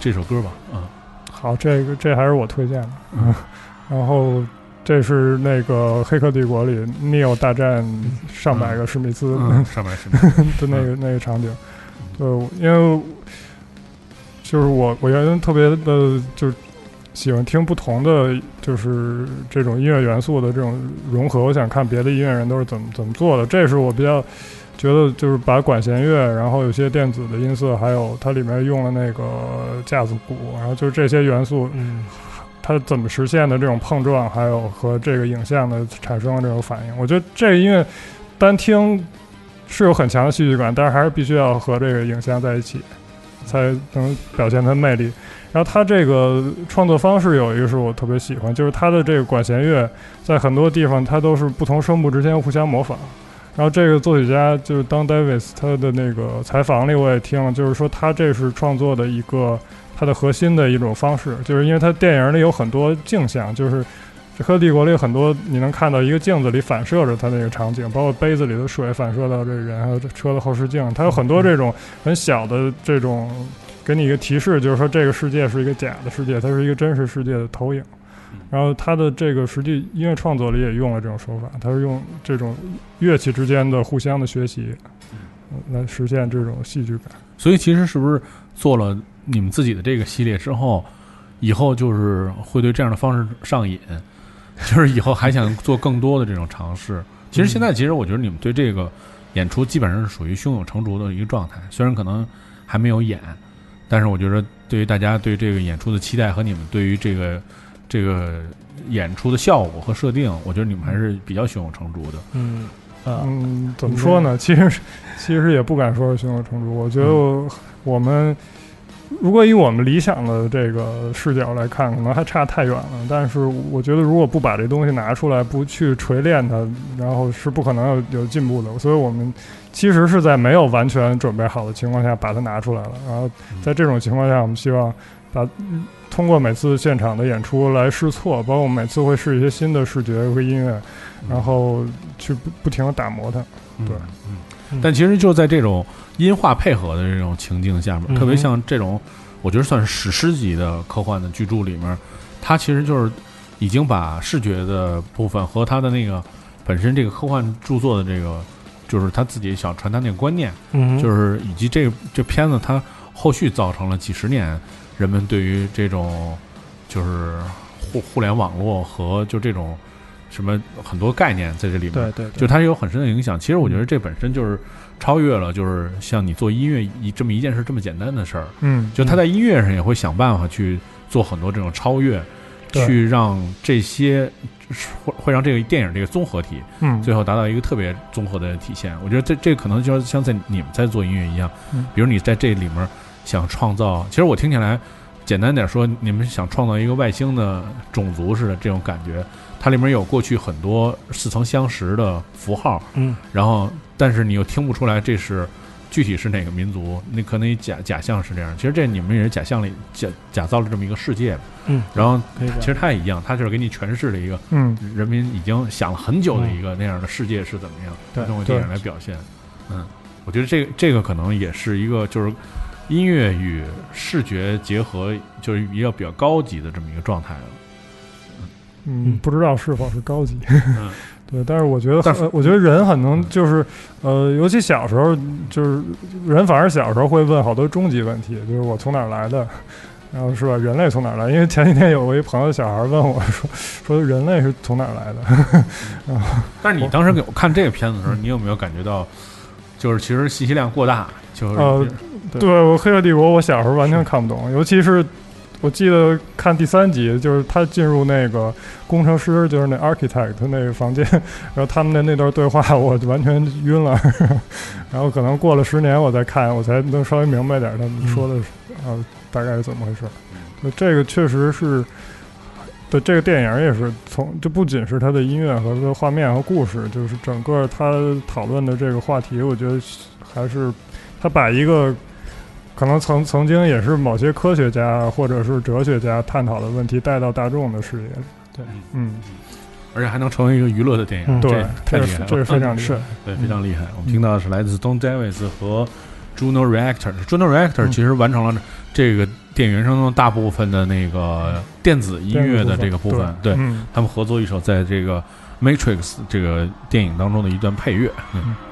这首歌吧。啊，好，这个这还是我推荐的。嗯 然后这是那个《黑客帝国》里 Neo 大战上百个史密斯嗯，上面是 的那个那个场景。对，因为就是我我原来特别的就喜欢听不同的就是这种音乐元素的这种融合，我想看别的音乐人都是怎么怎么做的。这是我比较觉得就是把管弦乐，然后有些电子的音色，还有它里面用了那个架子鼓，然后就是这些元素，嗯它怎么实现的这种碰撞，还有和这个影像的产生的这种反应，我觉得这个音乐单听是有很强的戏剧感，但是还是必须要和这个影像在一起，才能表现它的魅力。然后它这个创作方式有一个是我特别喜欢，就是它的这个管弦乐在很多地方它都是不同声部之间互相模仿。然后这个作曲家就是 Don Davis，他的那个采访里我也听了，就是说他这是创作的一个他的核心的一种方式，就是因为他电影里有很多镜像，就是《这黑客帝国》里有很多你能看到一个镜子里反射着它那个场景，包括杯子里的水反射到这人，还有这车的后视镜，它有很多这种很小的这种给你一个提示，就是说这个世界是一个假的世界，它是一个真实世界的投影。然后他的这个实际音乐创作里也用了这种手法，他是用这种乐器之间的互相的学习，呃来实现这种戏剧感。所以其实是不是做了你们自己的这个系列之后，以后就是会对这样的方式上瘾，就是以后还想做更多的这种尝试。其实现在，其实我觉得你们对这个演出基本上是属于胸有成竹的一个状态，虽然可能还没有演，但是我觉得对于大家对这个演出的期待和你们对于这个这个演出的效果和设定，我觉得你们还是比较胸有成竹的。嗯呃嗯，怎么说呢？其实其实也不敢说是胸有成竹。我觉得我我们如果以我们理想的这个视角来看，可能还差太远了。但是我觉得，如果不把这东西拿出来，不去锤炼它，然后是不可能有有进步的。所以我们其实是在没有完全准备好的情况下把它拿出来了。然后在这种情况下，我们希望把通过每次现场的演出来试错，包括我们每次会试一些新的视觉和音乐，然后去不不停的打磨它。对嗯嗯但其实就在这种音画配合的这种情境下面，嗯特别像这种，我觉得算是史诗级的科幻的巨著里面，它其实就是已经把视觉的部分和它的那个本身这个科幻著作的这个，就是他自己想传达那个观念，嗯就是以及这这片子它后续造成了几十年人们对于这种就是互互联网络和就这种什么很多概念在这里面，对对，就它有很深的影响。其实我觉得这本身就是超越了，就是像你做音乐一这么一件事这么简单的事儿。嗯，就他在音乐上也会想办法去做很多这种超越，去让这些会会让这个电影这个综合体嗯，最后达到一个特别综合的体现。我觉得这这可能就像在你们在做音乐一样嗯，比如你在这里面想创造，其实我听起来简单点说，你们想创造一个外星的种族似的这种感觉，它里面有过去很多似曾相识的符号，嗯。然后但是你又听不出来这是具体是哪个民族，那可能以假假象是这样。其实这你们也是假象里假假造了这么一个世界，嗯，然后其实它也一样，它就是给你诠释了一个嗯，人民已经想了很久的一个那样的世界是怎么样，对通过电影来表现。嗯，我觉得这个这个可能也是一个就是音乐与视觉结合，就是一个比较高级的这么一个状态了。嗯，不知道是否是高级。嗯 对，但是我觉得但是，我觉得人很能就是，呃，尤其小时候，就是人反而小时候会问好多终极问题，就是我从哪儿来的，然后是吧？人类从哪儿来？因为前几天有我一朋友小孩问我说，说人类是从哪儿来的？然后但是你当时给我看这个片子的时候，你有没有感觉到，就是其实信息量过大，就是、呃对我《黑客帝国》，我小时候完全看不懂，尤其是我记得看第三集，就是他进入那个工程师，就是那 architect 那个房间，然后他们的那段对话，我就完全晕了。然后可能过了十年，我再看，我才能稍微明白点他们说的是，呃，大概是怎么回事。那这个确实是。对这个电影也是从，就不仅是它的音乐和它的画面和故事，就是整个它讨论的这个话题，我觉得还是他把一个可能曾曾经也是某些科学家或者是哲学家探讨的问题带到大众的视野里。对，嗯，而且还能成为一个娱乐的电影，嗯对这，太厉害了，这是非常厉害是。对，非常厉害。我们听到的是来自 Don Davis 和 Juno Reactor。Juno Reactor 嗯其实完成了这个电影原声中大部分的那个电子音乐的这个部分，对嗯，他们合作一首在这个 Matrix 这个电影当中的一段配乐。嗯「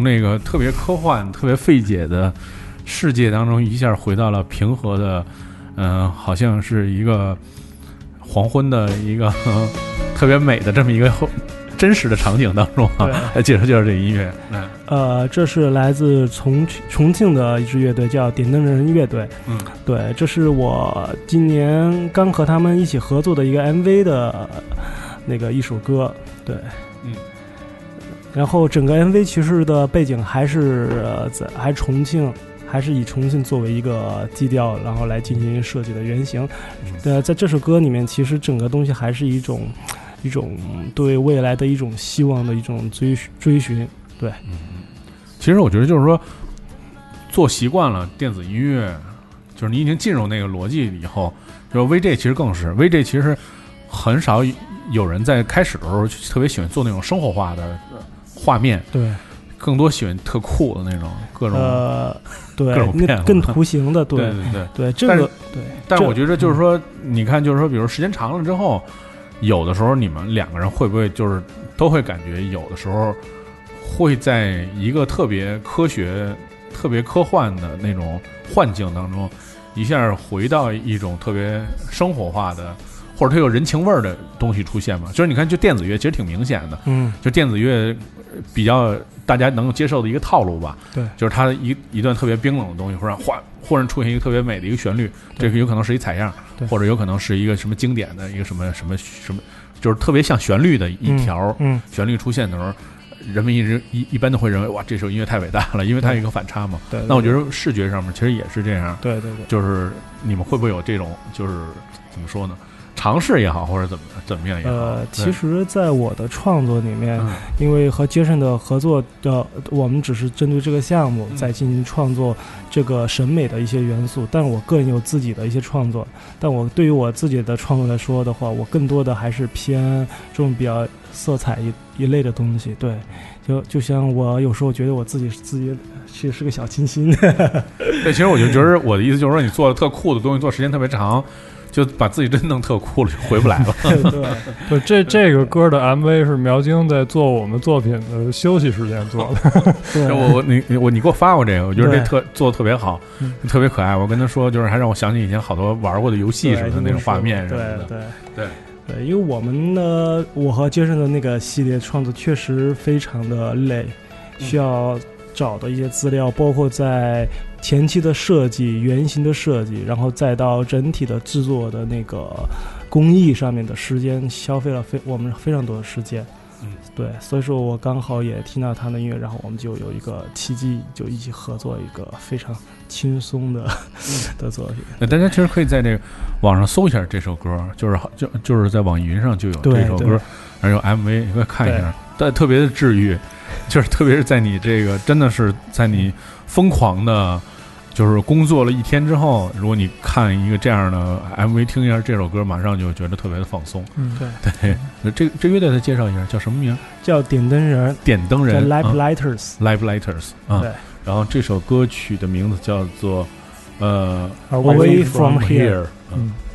从那个特别科幻、特别费解的世界当中，一下回到了平和的，嗯、好像是一个黄昏的一个 特别美的这么一个真实的场景当中啊。来介绍介绍这音乐，嗯呃，这是来自重重庆的一支乐队，叫点灯人乐队。嗯，对，这是我今年刚和他们一起合作的一个 MV 的那个一首歌。对，嗯。然后整个 MV 其实的背景还是呃在还重庆，还是以重庆作为一个基调，然后来进行设计的原型。呃，在这首歌里面，其实整个东西还是一种一种对未来的一种希望的一种追追寻。对，嗯其实我觉得就是说，做习惯了电子音乐，就是你已经进入那个逻辑以后，就是 VJ 其实更是 VJ，其实很少有人在开始的时候特别喜欢做那种生活化的呃画面，对，更多喜欢特酷的那种各种。呃，对各种，变化那更图形的，对对对对，对，这个对，但是我觉得就是说，你看，就是说，比如时间长了之后，有的时候你们两个人会不会就是都会感觉，有的时候会在一个特别科学、特别科幻的那种幻境当中，一下回到一种特别生活化的，或者它有人情味儿的东西出现嘛？就是你看，就电子乐其实挺明显的，嗯，就电子乐呃比较大家能够接受的一个套路吧。对就是它一一段特别冰冷的东西，忽然忽忽然出现一个特别美的一个旋律，对这个有可能是一采样对，或者有可能是一个什么经典的一个什么什么什么，就是特别像旋律的一条嗯，旋律出现的时候。人们一直一一般都会认为哇，这首音乐太伟大了，因为它有一个反差嘛。对，那我觉得视觉上面其实也是这样，对对对，就是你们会不会有这种，就是怎么说呢？尝试也好，或者怎么怎么样也好。呃，其实，在我的创作里面，嗯因为和杰森的合作的，我们只是针对这个项目嗯在进行创作这个审美的一些元素，但我个人有自己的一些创作。但我对于我自己的创作来说的话，我更多的还是偏这种比较色彩一一类的东西。对，就就像我有时候觉得我自己自己其实是个小清新。对，其实我就觉得我的意思就是说，你做的特酷的东西，做时间特别长，就把自己真弄特酷了，就回不来了。对，对，这这个歌的 MV 是苗晶在做我们作品的休息时间做的。对，我我你我你给我发过这个，我觉得这特做的特别好嗯，特别可爱。我跟他说，就是还让我想起以前好多玩过的游戏什么的那种画面什对么的。对对对，因为我们呢，我和杰森的那个系列创作确实非常的累，嗯需要找的一些资料，包括在前期的设计、原型的设计，然后再到整体的制作的那个工艺上面的时间，消费了非我们非常多的时间。嗯，对，所以说我刚好也听到他的音乐，然后我们就有一个契机，就一起合作一个非常轻松的、的作品。那大家其实可以在这个网上搜一下这首歌，就是好就就是在网易云上就有这首歌，还有 MV，你可以看一下，但特别的治愈，就是特别是在你这个真的是在你疯狂的。就是工作了一天之后，如果你看一个这样的 MV，听一下这首歌，马上就觉得特别的放松。嗯，对，对，那这这乐队再介绍一下，叫什么名？叫点灯人，点灯人 Light 啊 Lighters。Live Lighters 啊对。然后这首歌曲的名字叫做呃 Away from Here。嗯，「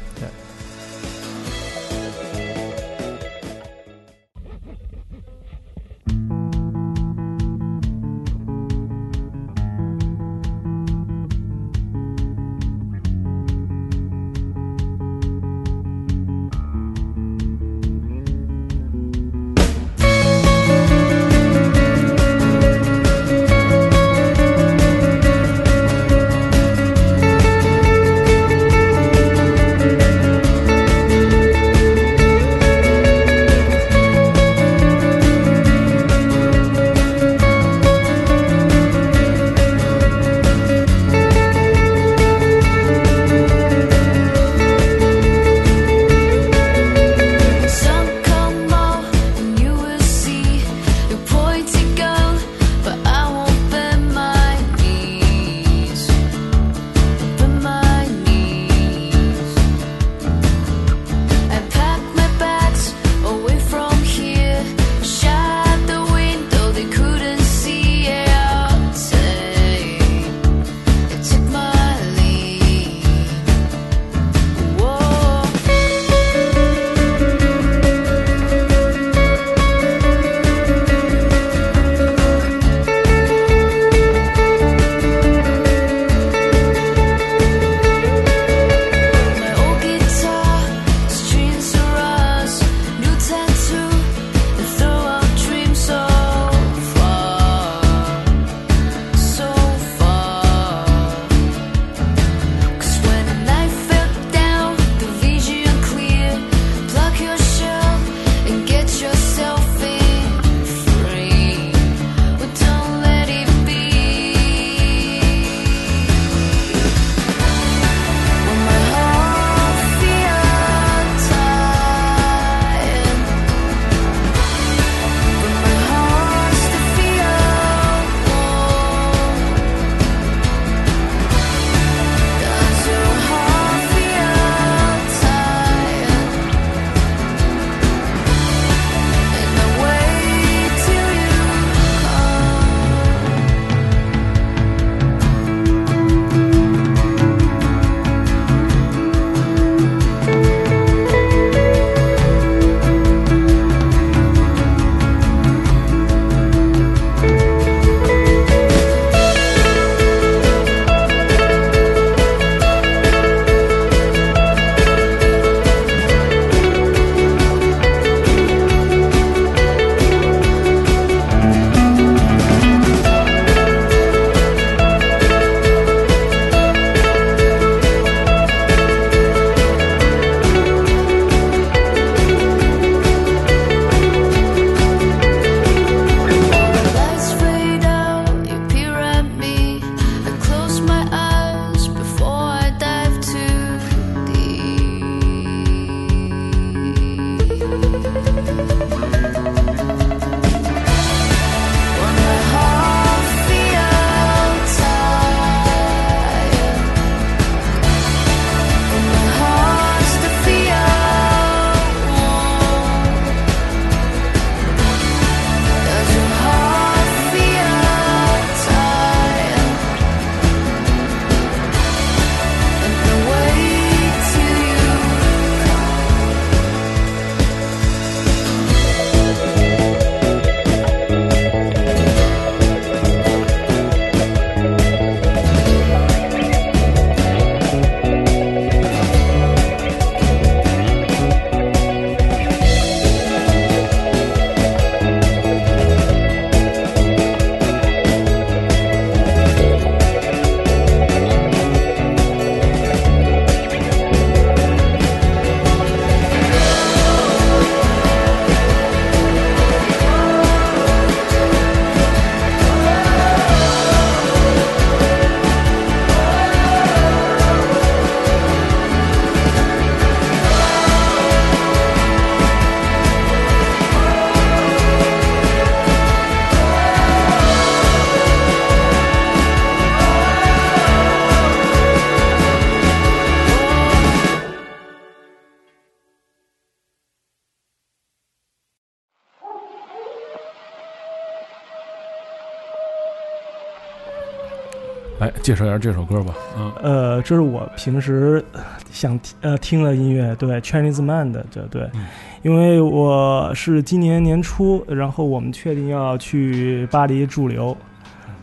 介绍一下这首歌吧。嗯，呃，这是我平时想呃听的音乐，对 Chinese Man 的，对对，嗯。因为我是今年年初，然后我们确定要去巴黎驻留，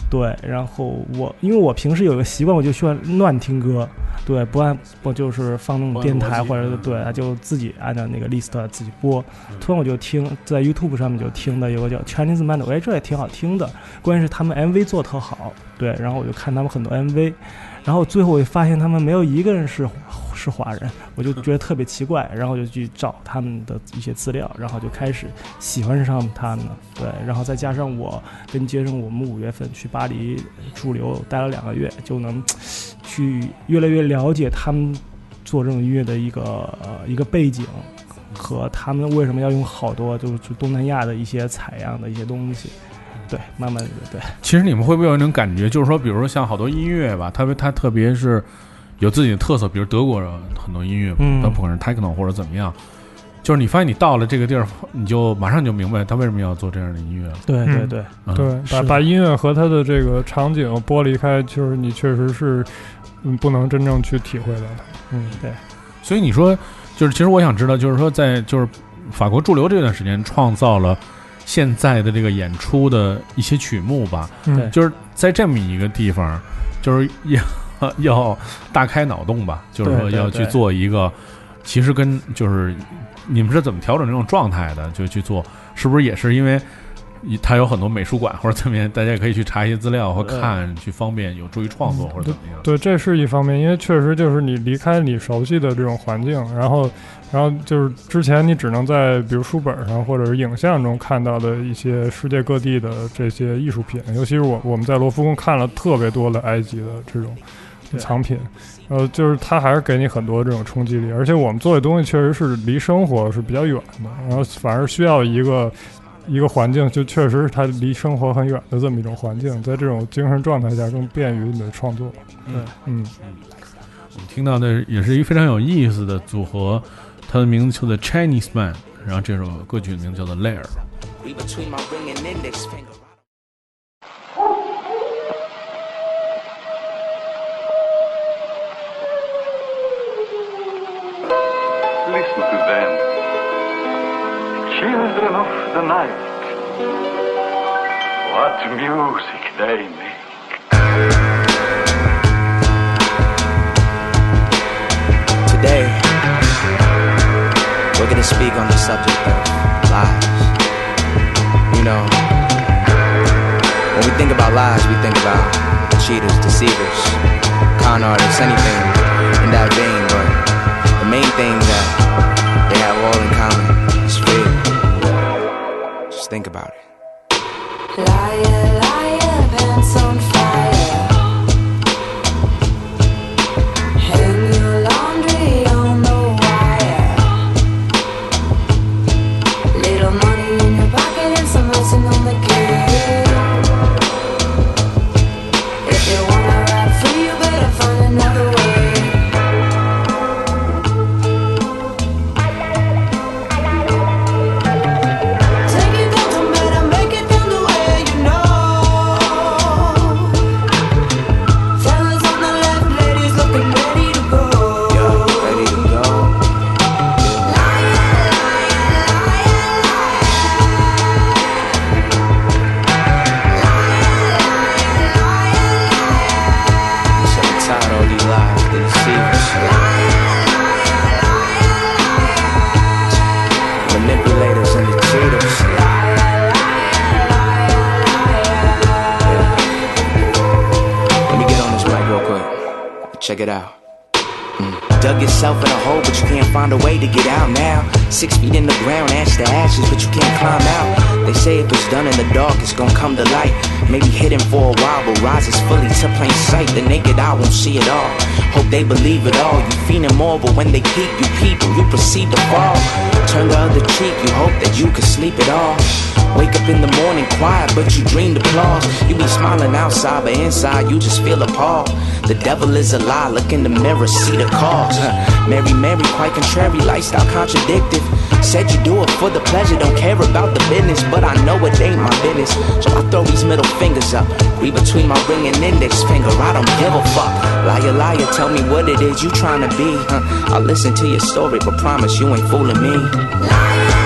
对，然后我因为我平时有个习惯，我就喜欢乱听歌，对，不按不就是放那种电台或者对，就自己按照那个 list 自己播，突然我就听在 YouTube 上面就听的有个叫 Chinese Man 的，哎，这也挺好听的，关键是他们 MV 做特好，对，然后我就看他们很多 MV，然后最后我就发现他们没有一个人是是华人，我就觉得特别奇怪，然后就去找他们的一些资料，然后就开始喜欢上他们了，对，然后再加上我跟杰生，我们五月份去巴黎驻留待了两个月，就能去越来越了解他们做这种音乐的一个一个背景。和他们为什么要用好多就是东南亚的一些采样的一些东西，对，慢慢的对，其实你们会不会有一种感觉，就是说，比如说像好多音乐吧，特别它特别是有自己的特色，比如德国人很多音乐，嗯它不管是 techno 或者怎么样，就是你发现你到了这个地儿，你就马上就明白他为什么要做这样的音乐了。嗯对对对，嗯、对，把把音乐和它的这个场景剥离开，就是你确实是嗯不能真正去体会到它。嗯，对。所以你说，就是其实我想知道，就是说在就是法国驻留这段时间，创造了现在的这个演出的一些曲目吧，嗯对就是在这么一个地方，就是要 要大开脑洞吧，就是说要去做一个，其实跟就是你们是怎么调整这种状态的，就去做，是不是也是因为它有很多美术馆或者怎么样，大家也可以去查一些资料或看，去方便有助于创作或者怎么样？对，这是一方面，因为确实就是你离开你熟悉的这种环境，然后，然后就是之前你只能在比如书本上或者是影像中看到的一些世界各地的这些艺术品，尤其是我我们在罗浮宫看了特别多的埃及的这种对藏品，呃，就是它还是给你很多这种冲击力，而且我们做的东西确实是离生活是比较远的，然后反而需要一个。一个环境就确实是它离生活很远的这么一种环境，在这种精神状态下更便于你的创作。对嗯，我们听到的也是一个非常有意思的组合，它的名字叫做 Chinese Man，然后这首歌曲的名字叫做 Lair。Listen to them, children of the night. What music they make. Today, we're gonna speak on the subject of lies. You know, when we think about lies, we think about cheaters, deceivers, con artists, anything in that vein, but the main thing that they have all in common is fear. Just think about it. Liar, liar, pants on fire. Check it out. Mm. Dug yourself in a hole, but you can't find a way to get out now. Six feet in the ground, ash to ashes, but you can't climb out. They say if it's done in the dark, it's gonna come to light. Maybe hidden for a while, but rises fully to plain sight. The naked eye won't see it all. Hope they believe it all. You feeling more, but when they peep, you and you proceed to fall. Turn the other cheek, you hope that you can sleep it off. Wake up in the morning quiet, but you dreamed applause. You be smiling outside, but inside you just feel appalled. The devil is a lie, look in the mirror, see the cause. Mary, Mary, quite contrary, lifestyle contradictive. Said you do it for the pleasure, don't care about the business, but I know it ain't my business. So I throw these middle fingers up, read between my ring and index finger. I don't give a fuck. Liar, liar, tell me what it is you trying to be. Huh? I'll listen to your story, but promise you ain't fooling me. Drama,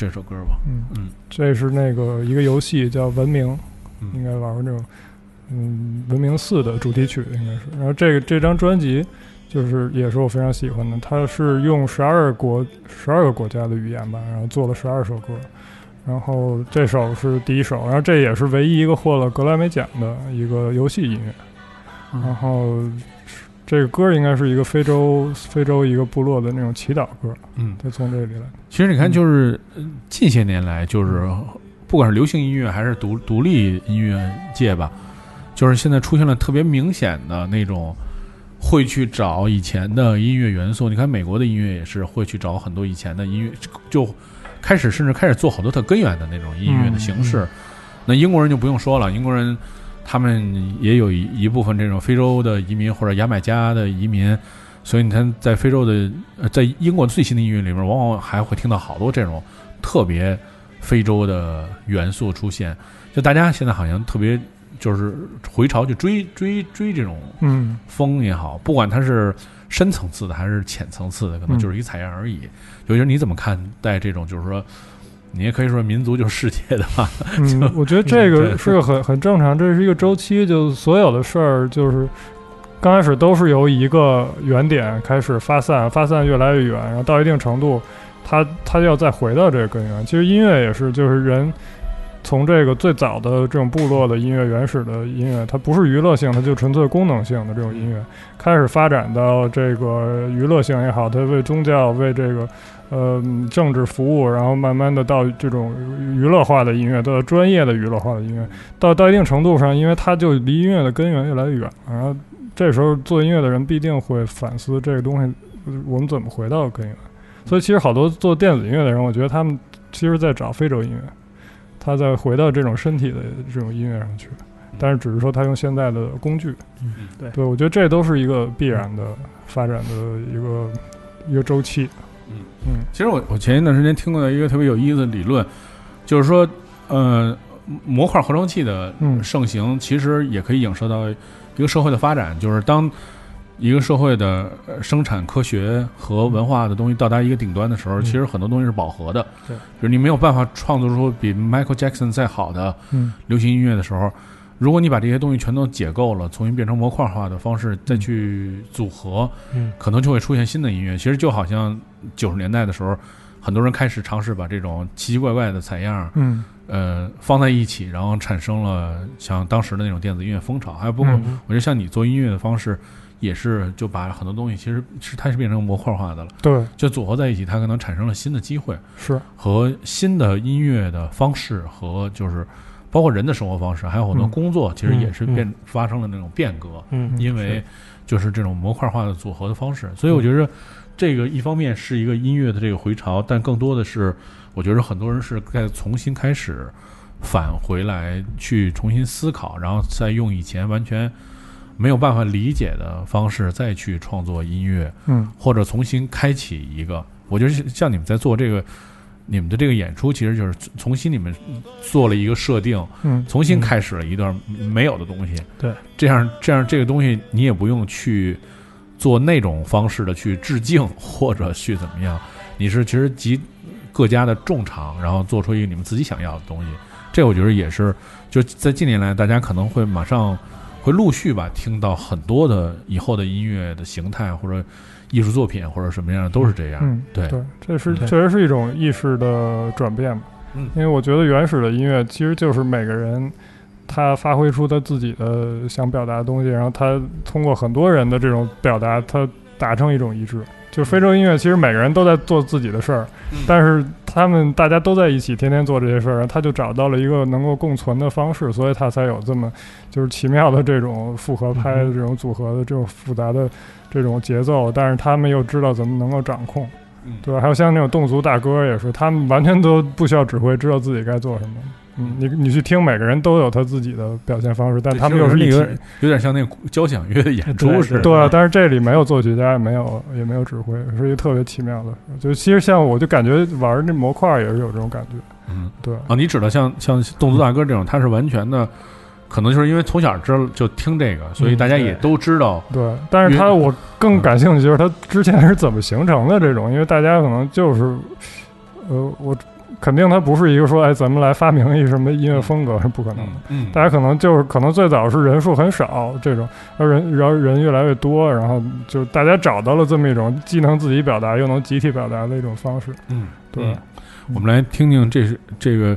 这首歌吧。嗯嗯这是那个一个游戏叫《文明》，嗯应该玩过这种，嗯，《文明四》的主题曲应该是。然后这个这张专辑就是也是我非常喜欢的，它是用十二国十二个国家的语言吧，然后做了十二首歌。然后这首是第一首，然后这也是唯一一个获了格莱美奖的一个游戏音乐。嗯然后这个歌应该是一个非洲非洲一个部落的那种祈祷歌，嗯，它从这里来。其实你看，就是呃近些年来，就是不管是流行音乐还是独独立音乐界吧，就是现在出现了特别明显的那种会去找以前的音乐元素。你看美国的音乐也是会去找很多以前的音乐，就开始甚至开始做好多它根源的那种音乐的形式。那英国人就不用说了，英国人他们也有一一部分这种非洲的移民或者牙买加的移民，所以你看在非洲的呃在英国最新的音乐里面，往往还会听到好多这种特别非洲的元素出现。就大家现在好像特别就是回潮去追追追这种嗯风也好，不管它是深层次的还是浅层次的，可能就是一个采样而已。尤其是你怎么看待这种，就是说，你也可以说民族就是世界的吧？嗯，我觉得这个是个很很正常，这是一个周期，就所有的事儿就是刚开始都是由一个原点开始发散，发散越来越远，然后到一定程度，它它要再回到这个根源。其实音乐也是，就是人从这个最早的这种部落的音乐、原始的音乐，它不是娱乐性，它就纯粹功能性的这种音乐，开始发展到这个娱乐性也好，它为宗教、为这个呃政治服务，然后慢慢的到这种娱乐化的音乐，到专业的娱乐化的音乐，到到一定程度上，因为它就离音乐的根源越来越远了，然后这时候做音乐的人必定会反思这个东西，呃我们怎么回到根源。所以其实好多做电子音乐的人，我觉得他们其实在找非洲音乐，他再回到这种身体的这种音乐上去，但是只是说他用现在的工具。嗯。对。对，我觉得这都是一个必然的发展的一个一个周期。嗯。嗯。其实我我前一段时间听过的一个特别有意思的理论，就是说，呃，模块合成器的嗯。盛行，其实也可以影射到一个社会的发展，就是当一个社会的呃生产科学和文化的东西到达一个顶端的时候，嗯其实很多东西是饱和的。对就是你没有办法创作出比 Michael Jackson 再好的嗯流行音乐的时候，如果你把这些东西全都解构了，重新变成模块化的方式再去组合，嗯可能就会出现新的音乐。其实就好像九十年代的时候，很多人开始尝试把这种奇奇怪怪的采样，嗯呃，放在一起，然后产生了像当时的那种电子音乐风潮。还有包括，嗯我觉得像你做音乐的方式，也是就把很多东西其实是它是变成模块化的了，对，就组合在一起，它可能产生了新的机会。是，和新的音乐的方式和就是包括人的生活方式，还有很多嗯。工作，其实也是嗯。变发生了那种变革。嗯。因为就是这种模块化的组合的方式，所以我觉得这个一方面是一个音乐的这个回潮，但更多的是我觉得很多人是在重新开始返回来去重新思考，然后再用以前完全没有办法理解的方式再去创作音乐，嗯或者重新开启一个。我觉得像你们在做这个。你们的这个演出其实就是重新你们做了一个设定，嗯重新开始了一段没有的东西。对，这样这样这个东西你也不用去做那种方式的去致敬或者去怎么样，你是其实集各家的众长，然后做出一个你们自己想要的东西。这我觉得也是，就在近年来，大家可能会马上会陆续吧听到很多的以后的音乐的形态或者艺术作品或者什么样的都是这样。嗯，对对，这是确实是一种意识的转变吧。嗯因为我觉得原始的音乐其实就是每个人他发挥出他自己的想表达的东西，然后他通过很多人的这种表达，他达成一种一致。就非洲音乐，其实每个人都在做自己的事儿，嗯但是他们大家都在一起，天天做这些事儿，他就找到了一个能够共存的方式，所以他才有这么就是奇妙的这种复合拍的这种组合的这种复杂的这种节奏，但是他们又知道怎么能够掌控。嗯对吧？还有像那种侗族大哥也是，他们完全都不需要指挥，知道自己该做什么。嗯，你你去听，每个人都有他自己的表现方式，但他们又是一个。有有点像那个交响乐的演出似的。对啊，但是这里没有作曲家，也没有也没有指挥，是一个特别奇妙的事。就其实像我就感觉玩那模块也是有这种感觉。嗯。对，啊，你指的像像侗族大哥这种，他是完全的，可能就是因为从小知道就听这个，所以大家也都知道。对，但是他我更感兴趣就是他之前是怎么形成的这种，因为大家可能就是，呃，我肯定它不是一个说，哎，咱们来发明一什么音乐风格是不可能的。嗯大家可能就是可能最早是人数很少这种，然后人然后人越来越多，然后就大家找到了这么一种既能自己表达又能集体表达的一种方式。嗯，对嗯我们来听听这是这个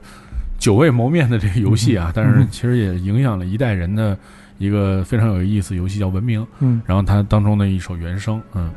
久未谋面的这个游戏啊，但是嗯其实也影响了一代人的一个非常有意思游戏叫《文明》，嗯然后它当中的一首原声，嗯。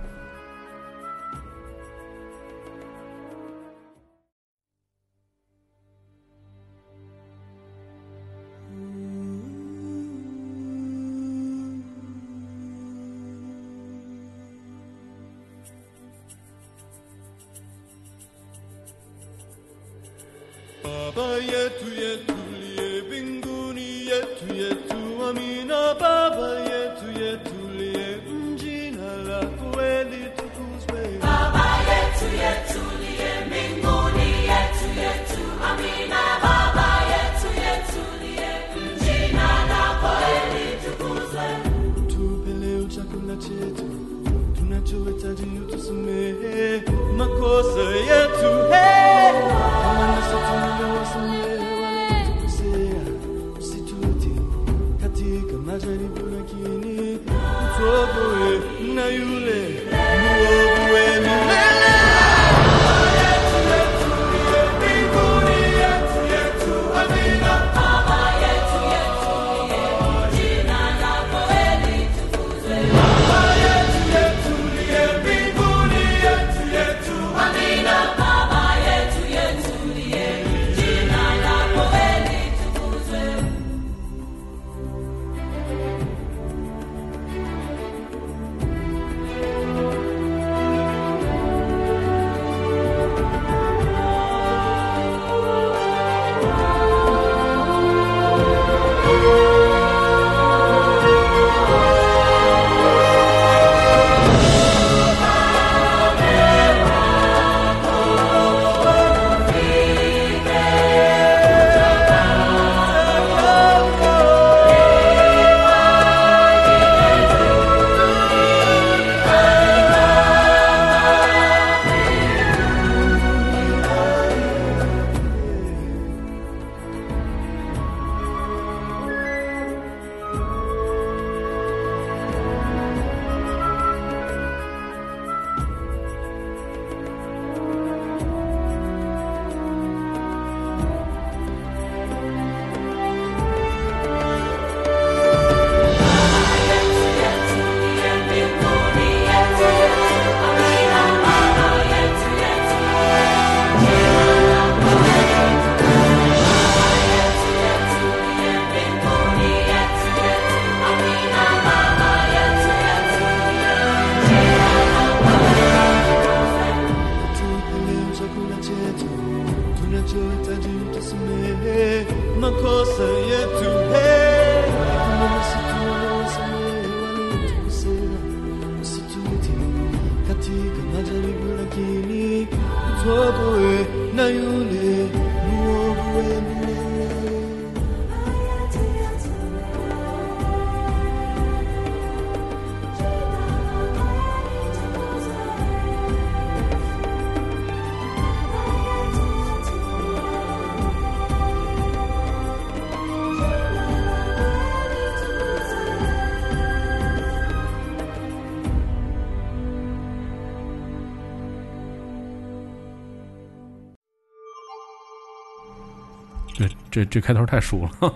这这这开头太熟了，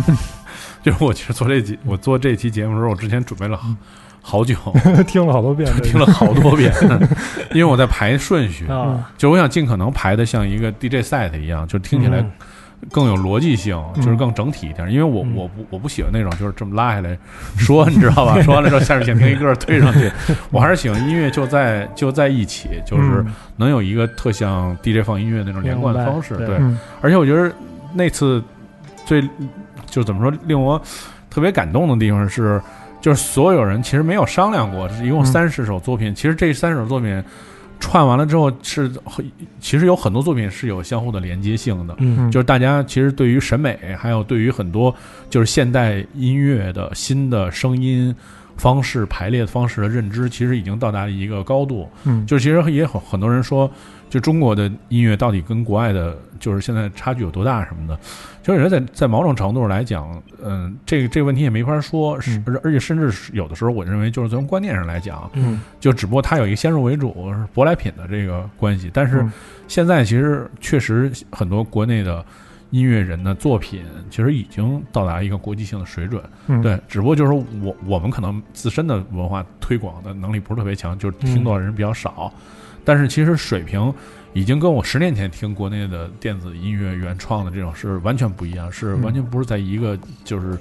就是我其实做这集我做这期节目的时候，我之前准备了好好久，听了好多遍，听了好多遍，因为我在排顺序，啊，就我想尽可能排的像一个 DJ set 一样，就听起来嗯更有逻辑性，就是更整体一点。因为我嗯我不我不喜欢那种就是这么拉下来说，你知道吧？说完了之后，下面想听一歌推上去，我还是喜欢音乐就在就在一起，就是嗯能有一个特像 DJ 放音乐那种连贯的方式。对，嗯而且我觉得那次最就怎么说令我特别感动的地方是，就是所有人其实没有商量过，一共嗯三十首作品。其实这三十首作品串完了之后是，其实有很多作品是有相互的连接性的。嗯就是大家其实对于审美，还有对于很多就是现代音乐的新的声音方式、排列方式的认知，其实已经到达一个高度。嗯，就其实也很很多人说，就中国的音乐到底跟国外的，就是现在差距有多大什么的。其实我觉得在在某种程度上来讲，嗯，这个这个问题也没法说，是而而且甚至是有的时候，我认为就是从观念上来讲，嗯就只不过它有一个先入为主、是舶来品的这个关系。但是嗯现在其实确实很多国内的音乐人的作品，其实已经到达一个国际性的水准。嗯对，只不过就是我我们可能自身的文化推广的能力不是特别强，就是听到的人比较少。但是其实水平已经跟我十年前听国内的电子音乐原创的这种是完全不一样，是嗯完全不是在一个就是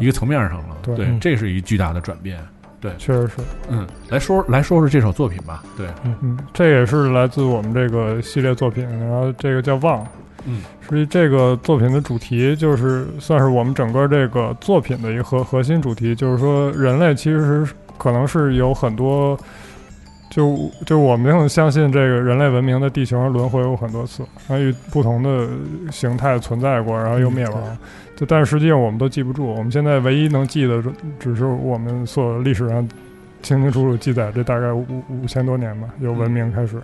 一个层面上了。对这是一巨大的转变。对确实是，嗯，来说来说说这首作品吧。对，嗯嗯，这也是来自我们这个系列作品，然后这个叫《望》，嗯，实际这个作品的主题就是算是我们整个这个作品的一个核核心主题，就是说人类其实是可能是有很多。就就我们很相信这个人类文明的地球上轮回过很多次，然后以不同的形态存在过，然后又灭亡。就但是实际上我们都记不住，我们现在唯一能记得只是我们所历史上清清楚楚记载这大概五五千多年吧，由文明开始。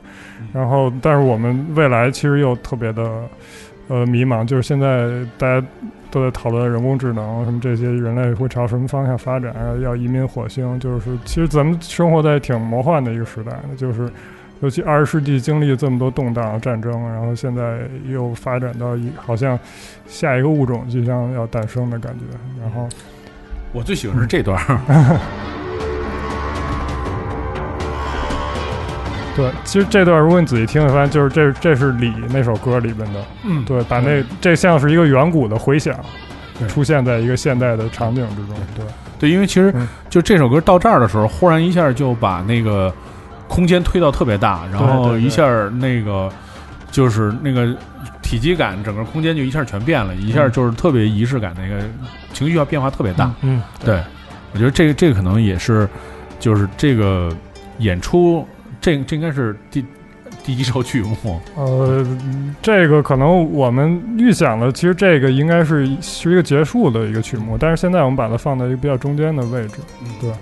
然后，但是我们未来其实又特别的呃迷茫，就是现在大家都在讨论人工智能什么这些，人类会朝什么方向发展，要移民火星，就是其实咱们生活在挺魔幻的一个时代的，就是。尤其二十世纪经历这么多动荡战争，然后现在又发展到一好像下一个物种即将要诞生的感觉，然后我最喜欢是这段儿。对，其实这段如果你仔细听，会发现就是这这是李那首歌里边的，嗯，对，把那这像是一个远古的回响对，出现在一个现代的场景之中，对，对，因为其实嗯就这首歌到这儿的时候，忽然一下就把那个空间推到特别大，然后一下那个就是那个体积感，整个空间就一下全变了，一下就是特别仪式感，那个情绪要变化特别大。嗯，对，我觉得这个这个可能也是，就是这个演出，这这应该是第第一首曲目。呃，这个可能我们预想的，其实这个应该是是一个结束的一个曲目，但是现在我们把它放在一个比较中间的位置，对，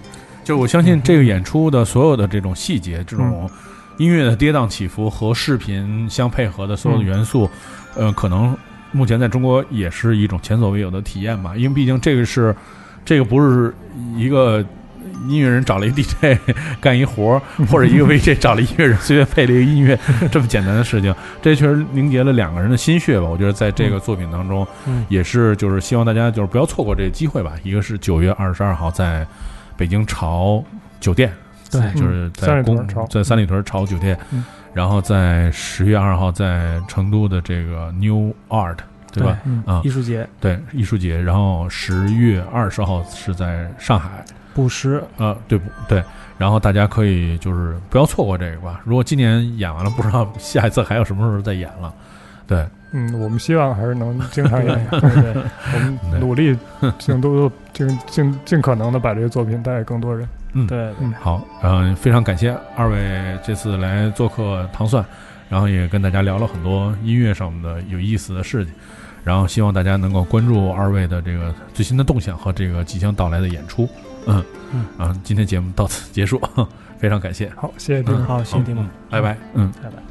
就我相信这个演出的所有的这种细节，这种音乐的跌宕起伏和视频相配合的所有的元素，呃，可能目前在中国也是一种前所未有的体验吧。因为毕竟这个是，这个不是一个音乐人找了一个 DJ 干一活儿，或者一个 VJ 找了音乐人 随便配了一个音乐 这么简单的事情。这确实凝结了两个人的心血吧。我觉得在这个作品当中，嗯也是就是希望大家就是不要错过这个机会吧。一个是九月二十二号在北京朝酒店，对就是在公在三里屯朝酒店，嗯然后在十月二号在成都的这个 New Art，对吧？嗯啊艺，术节对，艺术节。然后十月二十号是在上海，布什，呃，对不对？然后大家可以就是不要错过这个吧。如果今年演完了，不知道下一次还有什么时候再演了。对，嗯，我们希望还是能经常演，对对，我们 努力尽都尽尽尽可能的把这个作品带给更多人。嗯，对对嗯好，嗯、非常感谢二位这次来做客糖蒜，然后也跟大家聊了很多音乐上面的有意思的事情，然后希望大家能够关注二位的这个最新的动向和这个即将到来的演出。嗯嗯啊，今天节目到此结束，非常感谢。好，谢谢丁。好，谢谢丁拜拜。嗯。拜拜。